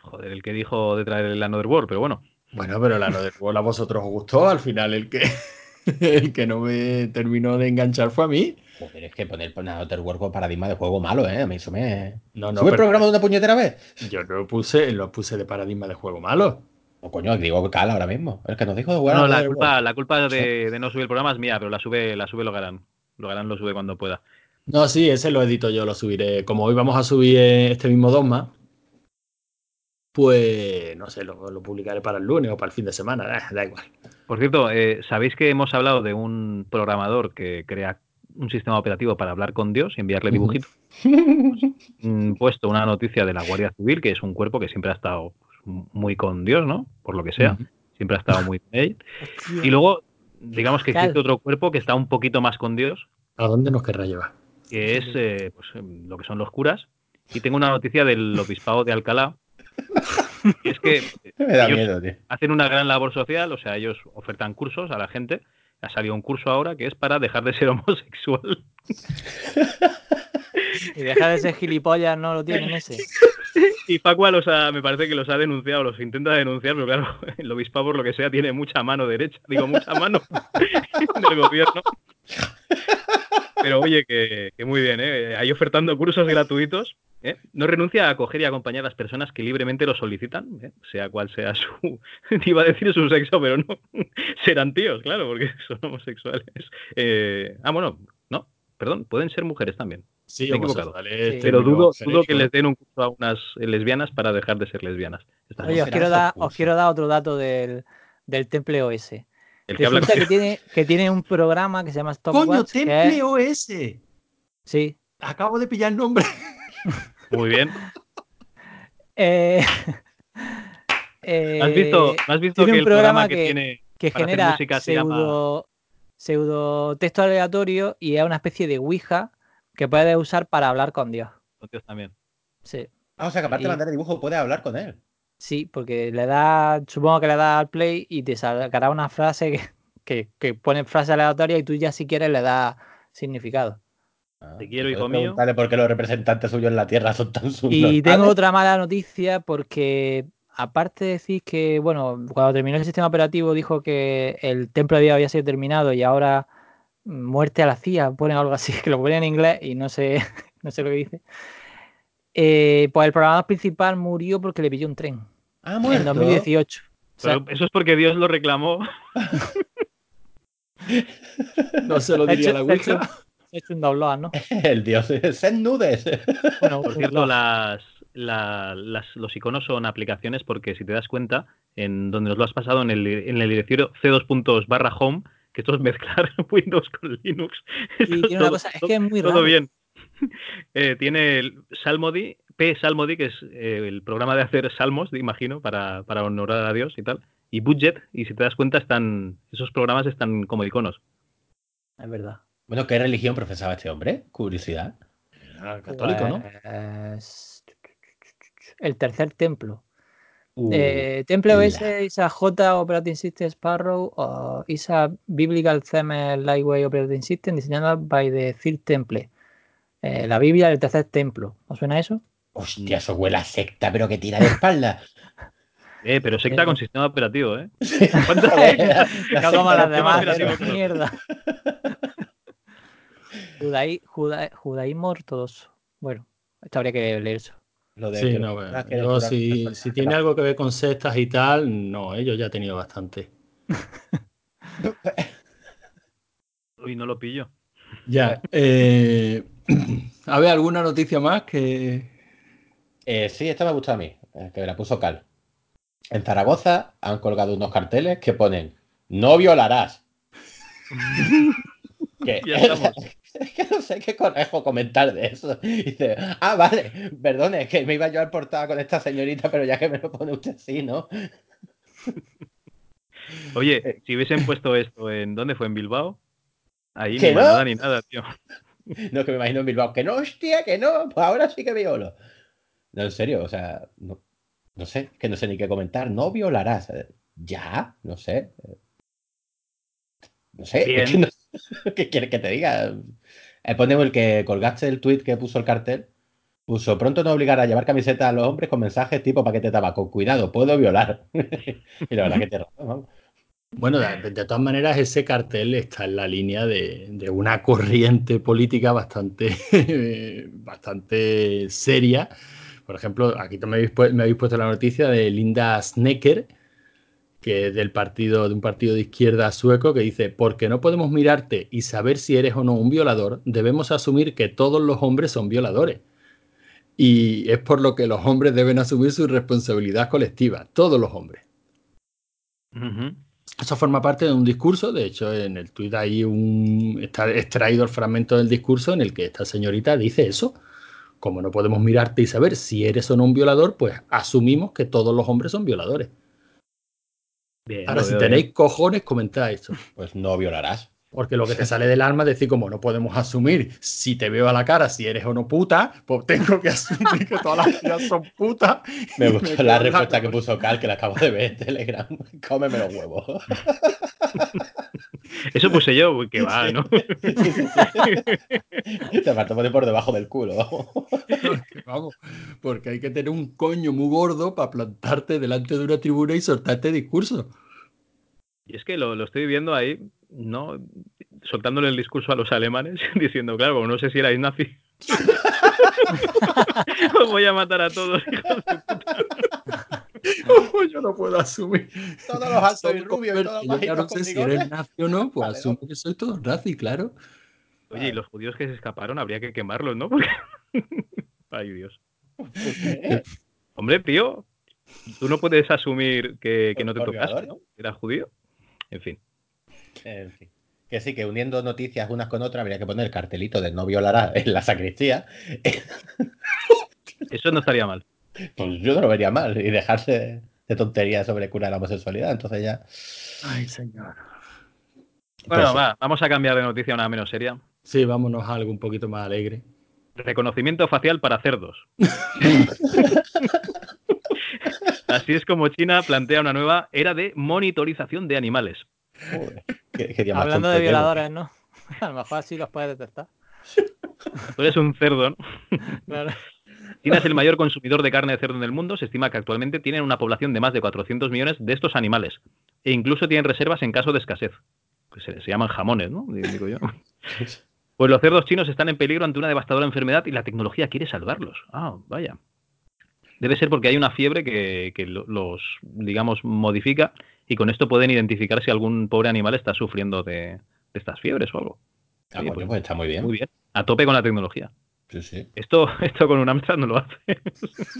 Joder, el que dijo de traer el Another World, pero bueno. Bueno, pero la de World a vosotros os gustó. Al final, el que, el que no me terminó de enganchar fue a mí. Joder, es que poner Another World con paradigma de juego malo, ¿eh? A mí eso me. No, no, ¿Sube el programa de una puñetera vez? yo lo puse, lo puse de paradigma de juego malo. No, coño, digo que cala ahora mismo. El que nos dijo de jugar no, la culpa, la culpa de, de no subir el programa es mía, pero la sube, la sube Logarán. Logarán lo sube cuando pueda. No, sí, ese lo edito yo, lo subiré. Como hoy vamos a subir eh, este mismo dogma, pues no sé, lo, lo publicaré para el lunes o para el fin de semana, eh, da igual. Por cierto, eh, ¿sabéis que hemos hablado de un programador que crea un sistema operativo para hablar con Dios y enviarle dibujitos? Mm, puesto una noticia de la Guardia Civil, que es un cuerpo que siempre ha estado muy con Dios, ¿no? Por lo que sea, siempre ha estado muy con él. Y luego, digamos que existe otro cuerpo que está un poquito más con Dios, ¿A dónde nos querrá llevar? que es eh, pues, em, lo que son los curas. Y tengo una noticia del obispado de Alcalá. Y es que Me da ellos- miedo, tío. hacen una gran labor social, o sea, ellos ofertan cursos a la gente. Ha salido un curso ahora que es para dejar de ser homosexual. Y deja de ser gilipollas, no lo tienen ese. Y Facua los ha- me parece que los ha denunciado, los intenta denunciar, pero claro, el obispado por lo que sea tiene mucha mano derecha, digo mucha mano del gobierno. Pero oye, que, muy bien, ¿eh? Ahí ofertando cursos gratuitos. ¿eh? No renuncia a acoger y acompañar a las personas que libremente lo solicitan, ¿eh? sea cual sea su... Iba a decir su sexo, pero no. Serán tíos, claro, porque son homosexuales. Eh, ah, bueno, no, perdón, pueden ser mujeres también. Sí, Me he equivocado. homosexuales, Sí. Pero dudo, dudo que les den un curso a unas eh, lesbianas para dejar de ser lesbianas. Oye, os quiero, dar, os cursos? quiero dar otro dato del, del Temple OS. el que habla Resulta que tiene, que tiene un programa que se llama ¡Coño, Stopwatch. que Temple es- OS! Sí. Acabo de pillar el nombre. Muy bien. Eh, eh, ¿Has visto, ¿no has visto tiene que un el programa, programa que, que- tiene que para hacer genera música se llama- pseudo, pseudo texto aleatorio y es una especie de Ouija que puedes usar para hablar con Dios. con Dios también? Sí. Ah, o sea que aparte Y- de mandar el dibujo, puedes hablar con él. Sí, porque le da, supongo que le da al play y te sacará una frase que, que, que pone frase aleatoria y tú ya si quieres le das significado. Ah, Te quiero, ¿y hijo mío? preguntarle por qué los representantes suyos en la Tierra son tan Y subnormales? tengo otra mala noticia porque aparte de decir que, bueno, cuando terminó el sistema operativo dijo que el templo de Dios había sido terminado y ahora muerte a la CIA, ponen algo así, que lo ponen en inglés y no sé, no sé lo que dice. Eh, pues el programador principal murió porque le pilló un tren Ah, en muerto. 2018. O sea, Pero eso es porque Dios lo reclamó. No se lo diría la Ouija. se ha hecho un download, ¿no? El dios. Sed nudes. Bueno, Por cierto, las, la- las- los iconos son aplicaciones porque si te das cuenta, en donde nos lo has pasado en el, en el directorio c2 barra home, que esto es mezclar Windows con Linux. Y una cosa, es que es muy todo raro. bien. Eh, tiene el Salmody, P Salmody, que es eh, el programa de hacer salmos, imagino, para, para honorar a Dios y tal. Y Budget, y si te das cuenta, están esos programas están como iconos. Es verdad. Bueno, ¿qué religión profesaba este hombre? Curiosidad. Era católico, ¿no? Pues, El tercer templo. Uh, Eh, Temple OS is a J Operating System Sparrow o is a Biblical Theme Lightweight Operating System diseñada by the Third Temple. Eh, la Biblia del tercer templo. ¿Os suena eso? Hostia, eso huele a secta, pero que tira de espalda. Eh, pero secta Eh. con sistema operativo, ¿eh? No como las demás, mierda. Judaí- juda- judaísmo ortodoxo. Bueno, esto habría que leer eso. Lo de Sí, que no, bueno, yo si, los- si tiene algo que ver con sectas y tal, no, eh, yo ya he tenido bastante. Uy, no lo pillo. Ya. eh, a ver, ¿alguna noticia más que. Eh, sí, esta me gusta a mí, eh, que me la puso Cal. En Zaragoza han colgado unos carteles que ponen no violarás. que, Ya estamos. es que no sé qué conejo comentar de eso. Dice, ah, vale, perdone, es que me iba yo al portada con esta señorita, pero ya que me lo pone usted así, ¿no? Oye, si hubiesen puesto esto en. ¿Dónde fue? ¿En Bilbao? Ahí ¿Que ni no? nada ni nada, tío. No, que me imagino en Bilbao, que no, hostia, que no, pues ahora sí que violo. No, en serio, o sea, no, no sé, que no sé ni qué comentar, no violarás. Eh, Ya, no sé. eh, No sé, es que no- ¿qué quieres que te diga? Ponemos el que colgaste el tweet que puso el cartel. Puso, pronto no obligar a llevar camiseta a los hombres con mensajes tipo paquete de tabaco. Cuidado, puedo violar. y la verdad que te razón, vamos. Bueno, de, todas maneras, ese cartel está en la línea de, una corriente política bastante, bastante seria. Por ejemplo, aquí me habéis, me habéis puesto la noticia de Linda Snecker, que del partido, de un partido de izquierda sueco, que dice: Porque no podemos mirarte y saber si eres o no un violador, debemos asumir que todos los hombres son violadores. Y es por lo que los hombres deben asumir su responsabilidad colectiva, todos los hombres. Eso forma parte de un discurso, de hecho en el tuit hay un está extraído el fragmento del discurso en el que esta señorita dice eso. Como no podemos mirarte y saber si eres o no un violador, pues asumimos que todos los hombres son violadores. Bien, Ahora, si veo tenéis bien. cojones, comentad esto. Pues no violarás. Porque lo que te sale del alma es decir, como no podemos asumir si te veo a la cara si eres o no puta, pues tengo que asumir que todas las tías son putas. Me gustó la respuesta que puso Cal, que la acabo de ver en Telegram. Cómeme los huevos. Eso puse yo, que va, ¿no? Te faltó poner por debajo del culo. Porque, vamos, porque hay que tener un coño muy gordo para plantarte delante de una tribuna y soltarte discurso. Y es que lo, lo estoy viendo ahí, ¿no? Soltándole el discurso a los alemanes, diciendo, claro, como no sé si erais nazi. Os voy a matar a todos. hijos de puta. Yo no puedo asumir. Todos los altos y rubios y todos los Yo no sé si eres nazi o no, pues Vale, asumo que soy todo nazi, claro. Oye, y los judíos que se escaparon habría que quemarlos, ¿no? Porque... Ay, Dios. ¿Qué? Hombre, tío, tú no puedes asumir que, que no te tocas, ¿no? Eras judío. En fin. En fin. Que sí, que uniendo noticias unas con otras habría que poner el cartelito de no violará en la sacristía. Eso no estaría mal. Pues yo no lo vería mal y dejarse de tonterías sobre curar la homosexualidad. Entonces ya. Ay, señor. Bueno, Pues- va, vamos a cambiar de noticia a una menos seria. Sí, vámonos a algo un poquito más alegre. Reconocimiento facial para cerdos. Así es como China plantea una nueva era de monitorización de animales. Joder, qué- qué Hablando de violadores, ¿no? A lo mejor así los puedes detectar. Tú eres un cerdo, ¿no? Claro. China es el mayor consumidor de carne de cerdo en el mundo. Se estima que actualmente tienen una población de más de 400 millones de estos animales. E incluso tienen reservas en caso de escasez. Que se, se llaman jamones, ¿no? Digo yo. Pues los cerdos chinos están en peligro ante una devastadora enfermedad y la tecnología quiere salvarlos. Ah, vaya. Debe ser porque hay una fiebre que, que lo- los, digamos, modifica y con esto pueden identificar si algún pobre animal está sufriendo de, de estas fiebres o algo. Ah, pues, pues está muy bien. Muy bien. A tope con la tecnología. Sí, sí. Esto, esto con un Amstrad no lo hace.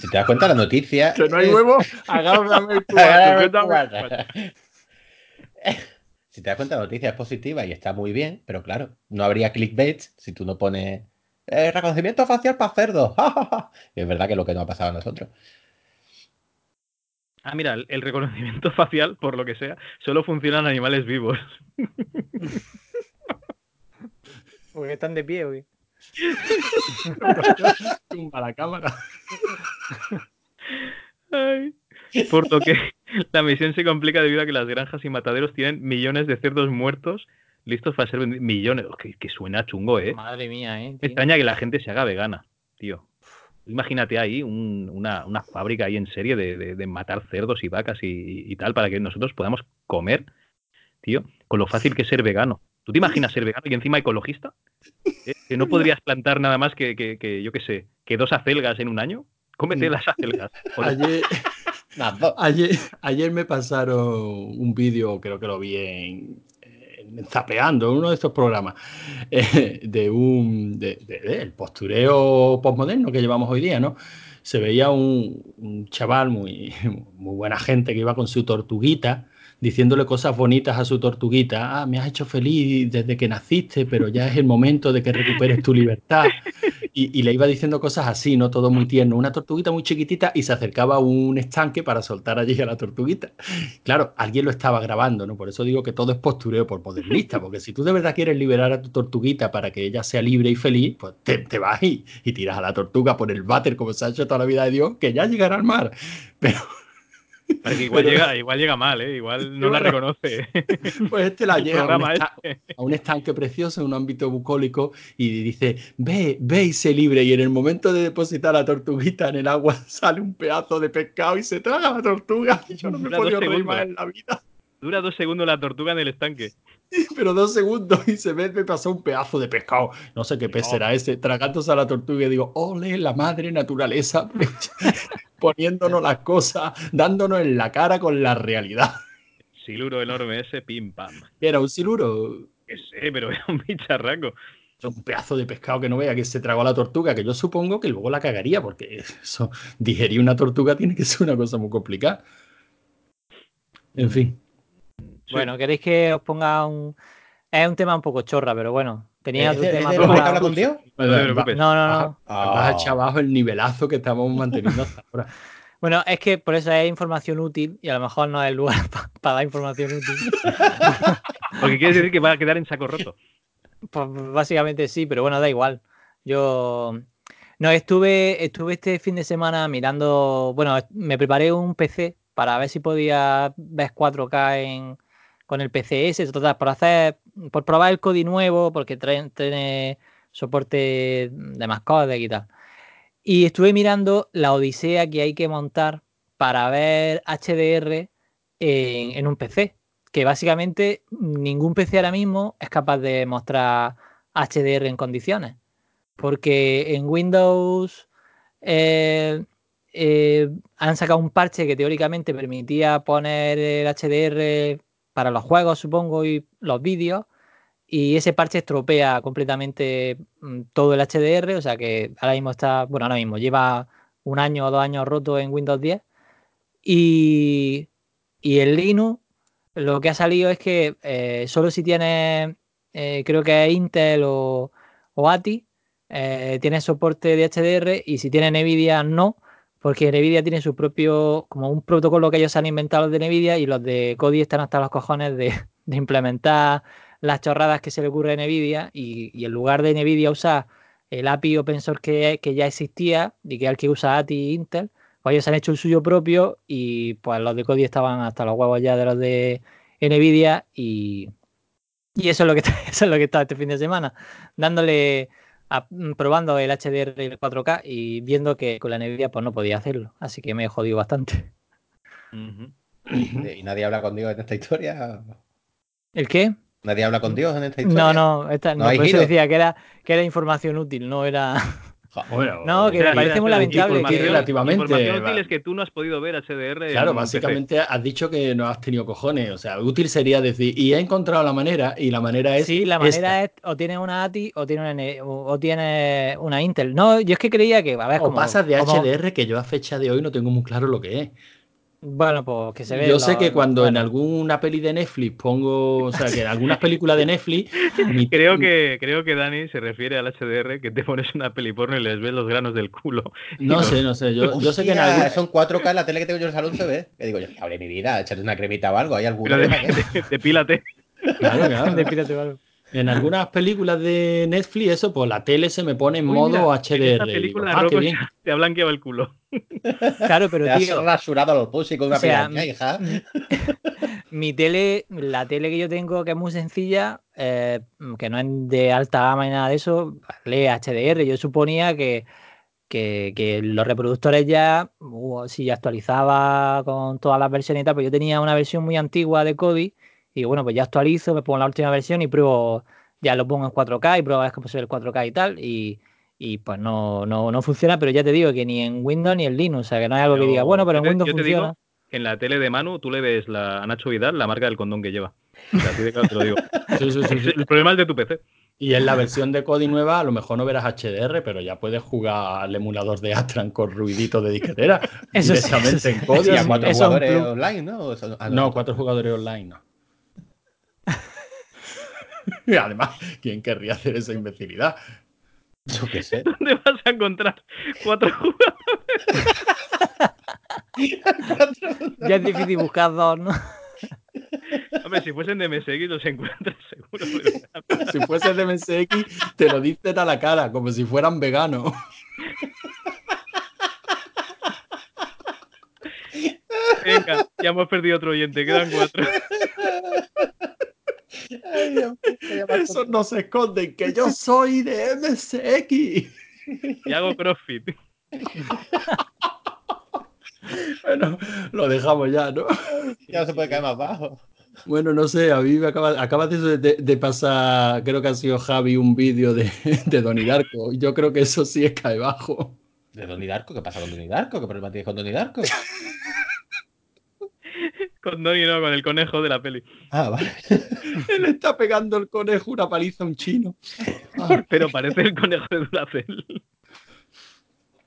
Si te das cuenta, la noticia. Que no hay huevo, agárrame el. Si te das cuenta, la noticia es positiva y está muy bien, pero claro, no habría clickbait si tú no pones Eh, reconocimiento facial para cerdos. es verdad que es lo que nos ha pasado a nosotros. Ah, mira, el, el reconocimiento facial, por lo que sea, solo funciona en animales vivos. Porque están de pie, güey. Tumba la cámara. Ay. Por lo que la misión se complica debido a que las granjas y mataderos tienen millones de cerdos muertos listos para ser vendidos. Millones. Oh, que, que suena chungo, ¿eh? Madre mía, ¿eh? Me extraña que la gente se haga vegana, tío. Imagínate ahí un- una, una fábrica ahí en serie de, de- de matar cerdos y vacas y, y tal para que nosotros podamos comer, tío, con lo fácil que es ser vegano. ¿Tú te imaginas ser vegano y encima ecologista? ¿Eh? Que no podrías plantar nada más que, que- que, yo qué sé, que dos acelgas en un año. Cómete las acelgas. Ayer, me pasaron un vídeo, creo que lo vi en, en Zapeando, en uno de estos programas, eh, de un de, de- de- el postureo postmoderno que llevamos hoy día, ¿no? Se veía un, un chaval muy, muy buena gente que iba con su tortuguita diciéndole cosas bonitas a su tortuguita. Ah, me has hecho feliz desde que naciste, pero ya es el momento de que recuperes tu libertad. Y, y le iba diciendo cosas así, ¿no? Todo muy tierno. Una tortuguita muy chiquitita y se acercaba a un estanque para soltar allí a la tortuguita. Claro, alguien lo estaba grabando, ¿no? Por eso digo que todo es postureo por modernista, porque si tú de verdad quieres liberar a tu tortuguita para que ella sea libre y feliz, pues te, te vas y, y tiras a la tortuga por el váter como se ha hecho toda la vida de Dios, que ya llegará al mar. Pero Igual, Pero- llega, igual llega mal, ¿eh? Igual no la reconoce. pues este la El llega a un, este. a un estanque precioso en un ámbito bucólico y dice, ve, ve y sé libre. Y en el momento de depositar la tortuguita en el agua sale un pedazo de pescado y se traga la tortuga. Y yo no me he podido reír más en la vida. Dura dos segundos la tortuga en el estanque. Pero dos segundos y se ve, me pasó un pedazo de pescado. No sé qué pez No. será ese, tragándose a la tortuga y digo, ole, la madre naturaleza, poniéndonos las cosas, dándonos en la cara con la realidad. Siluro enorme ese, pim pam. Era un siluro, Que sé, pero era un bicharraco. un pedazo de pescado que no vea que se tragó a la tortuga, que yo supongo que luego la cagaría, porque eso, digerir una tortuga tiene que ser una cosa muy complicada. En fin. Bueno, ¿queréis que os ponga un. Es un tema un poco chorra, pero bueno. Tenía ¿Es otro es tema habla con Dios? No te preocupes. No, no, no. Ah. Vas a echar abajo el nivelazo que estamos manteniendo hasta ahora. Bueno, es que por eso es información útil y a lo mejor no es el lugar para dar información útil. Porque quiere decir que va a quedar en saco roto. Pues básicamente sí, pero bueno, da igual. Yo no estuve, estuve este fin de semana mirando, bueno, me preparé un PC para ver si podía ver 4K en, con el PCS, total, por hacer, por probar el Kodi nuevo, porque trae, tiene soporte de más códecs y tal. Y estuve mirando la odisea que hay que montar para ver HDR en, en un PC que básicamente ningún PC ahora mismo es capaz de mostrar HDR en condiciones. Porque en Windows eh, eh, han sacado un parche que teóricamente permitía poner el HDR para los juegos, supongo, y los vídeos. Y ese parche estropea completamente mm, todo el HDR. O sea que ahora mismo está, bueno, ahora mismo lleva un año o dos años roto en Windows 10. Y, y en Linux lo que ha salido es que eh, solo si tienes, eh, creo que es Intel o, o ATI, eh, tienes soporte de HDR y si tienes NVIDIA no, porque NVIDIA tiene su propio, como un protocolo que ellos han inventado los de NVIDIA y los de Kodi están hasta los cojones de, implementar las chorradas que se le ocurre a NVIDIA y, en lugar de NVIDIA usar el API open source que, ya existía y que es el que usa ATI e Intel, pues ellos han hecho el suyo propio y pues los de Kodi estaban hasta los huevos ya de los de Nvidia y, y eso es lo que eso es lo que está este fin de semana dándole a- mm, probando el HDR y el 4K y viendo que con la Nvidia pues no podía hacerlo así que me he jodido bastante. ¿Y nadie habla con Dios en esta historia? ¿el qué? ¿Nadie habla con Dios en esta historia? no no, esta, No no, por eso decía que era que era información útil no era Bueno, No, que me parece muy lamentable que- relativamente, Información va. útil es que tú no has podido ver HDR. Claro, PC. básicamente has dicho que no has tenido cojones. O sea, útil sería decir, y he encontrado la manera, y la manera es. sí la esta. manera es o tienes una ATI o tienes una, o, o tienes una Intel no yo es que creía que a ver O como- pasas de como- HDR, que yo a fecha de hoy no tengo muy claro lo que es. Bueno, pues que se ve. Yo sé lo- que cuando en alguna peli de Netflix pongo, o sea, que en algunas películas de Netflix, mi- Creo que, creo que Dani se refiere al HDR que te pones una peli porno y les ves los granos del culo. no sé, no sé, yo, yo sé que en algunas Son 4K en la tele que tengo yo en el salón se ve. Que digo yo, abre mi vida, échate una cremita o algo. ¿Hay alguna? Pero ¿Para qué? de- de- depílate. claro, claro. Despídete o algo. En algunas películas de Netflix, eso, pues la tele se me pone en Uy, modo mira, HDR. En esta y digo, película ah, qué bien. te ha blanqueado el culo. Claro, pero Te has tío, rasurado los pussy con una O sea, piraña, hija. mi tele, la tele que yo tengo, que es muy sencilla, eh, que no es de alta gama ni nada de eso, lee HDR. Yo suponía que, que, que los reproductores ya, uh, si ya actualizaba con todas las versiones y tal, pues yo tenía una versión muy antigua de Kodi y bueno, pues ya actualizo, me pongo la última versión y pruebo, ya lo pongo en 4K y pruebo a ver cómo se ve el 4K y tal. Y, y pues no, no, no funciona, pero ya te digo que ni en Windows ni en Linux, o sea que no hay algo que diga, bueno, pero en te- Windows yo te digo funciona. que en la tele de Manu tú le ves la, a Nacho Vidal la marca del condón que lleva. O sea, así de claro te lo digo. Sí, sí, sí, sí. El problema es de tu PC. Y en la versión de Kodi nueva, a lo mejor no verás HDR, pero ya puedes jugar al emulador de Atran con ruidito de disquetera Eso sí, directamente en Kodi. Y a cuatro jugadores online, ¿no? Eso- No, cuatro jugadores online, no. Y además, ¿quién querría hacer esa imbecilidad? Yo qué sé. ¿Dónde vas a encontrar cuatro jugadores? Ya es difícil buscar dos, ¿no? Hombre, si fuesen de MSX los encuentras seguro. pero- Si fuese de MSX, te lo dicen a la cara, como si fueran veganos. Venga, ya hemos perdido otro oyente, quedan cuatro. Ay, Dios Esos no se esconden, que yo soy de MSX. Y hago CrossFit. Bueno, lo dejamos ya, ¿no? Ya no se puede caer más bajo. Bueno, no sé, a mí me acaba, acaba de, de- de pasar, creo que ha sido Javi, un vídeo de, de Donnie Darko. Yo creo que eso sí es cae bajo. ¿De Donnie Darko? ¿Qué pasa con Donnie Darko? ¿Qué problema tienes con Donnie Darko? Con Donnie, no, con el conejo de la peli. Ah, vale. Él está pegando el conejo una paliza a un chino. Ah, Pero parece el conejo de Duracell.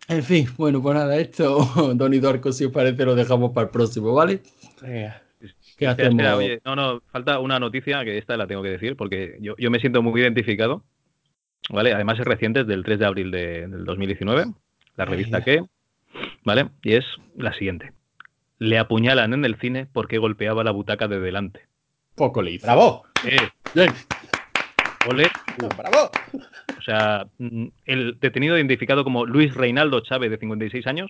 en fin, bueno, pues nada, esto, Donnie Darko, si os parece, lo dejamos para el próximo, ¿vale? Venga. ¿Qué Espera, hacemos? espera, oye, no, no, falta una noticia que esta la tengo que decir porque yo, yo me siento muy identificado. ¿Vale? Además es reciente, es del 3 de abril de- del 2019, la revista Ay. que, ¿vale? Y es la siguiente. Le apuñalan en el cine porque golpeaba la butaca de delante. Poco le hizo. ¡Bravo! Eh, Bien. ole, ¡Bravo! o sea, mm, el detenido identificado como Luis Reinaldo Chávez, de 56 años,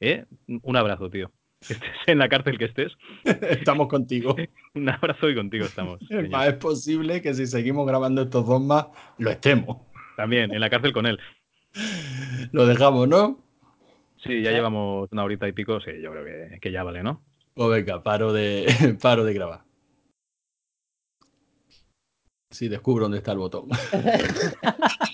¿eh? un abrazo, tío. Estés en la cárcel que estés, Estamos contigo. un abrazo y contigo estamos. Más, es posible que si seguimos grabando estos dos más, lo estemos. También, en la cárcel con él. Lo dejamos, ¿no? Sí, ya llevamos una horita y pico, sí, yo creo que, que ya vale, ¿no? Pues venga, paro de, paro de grabar. Si descubro dónde está el botón.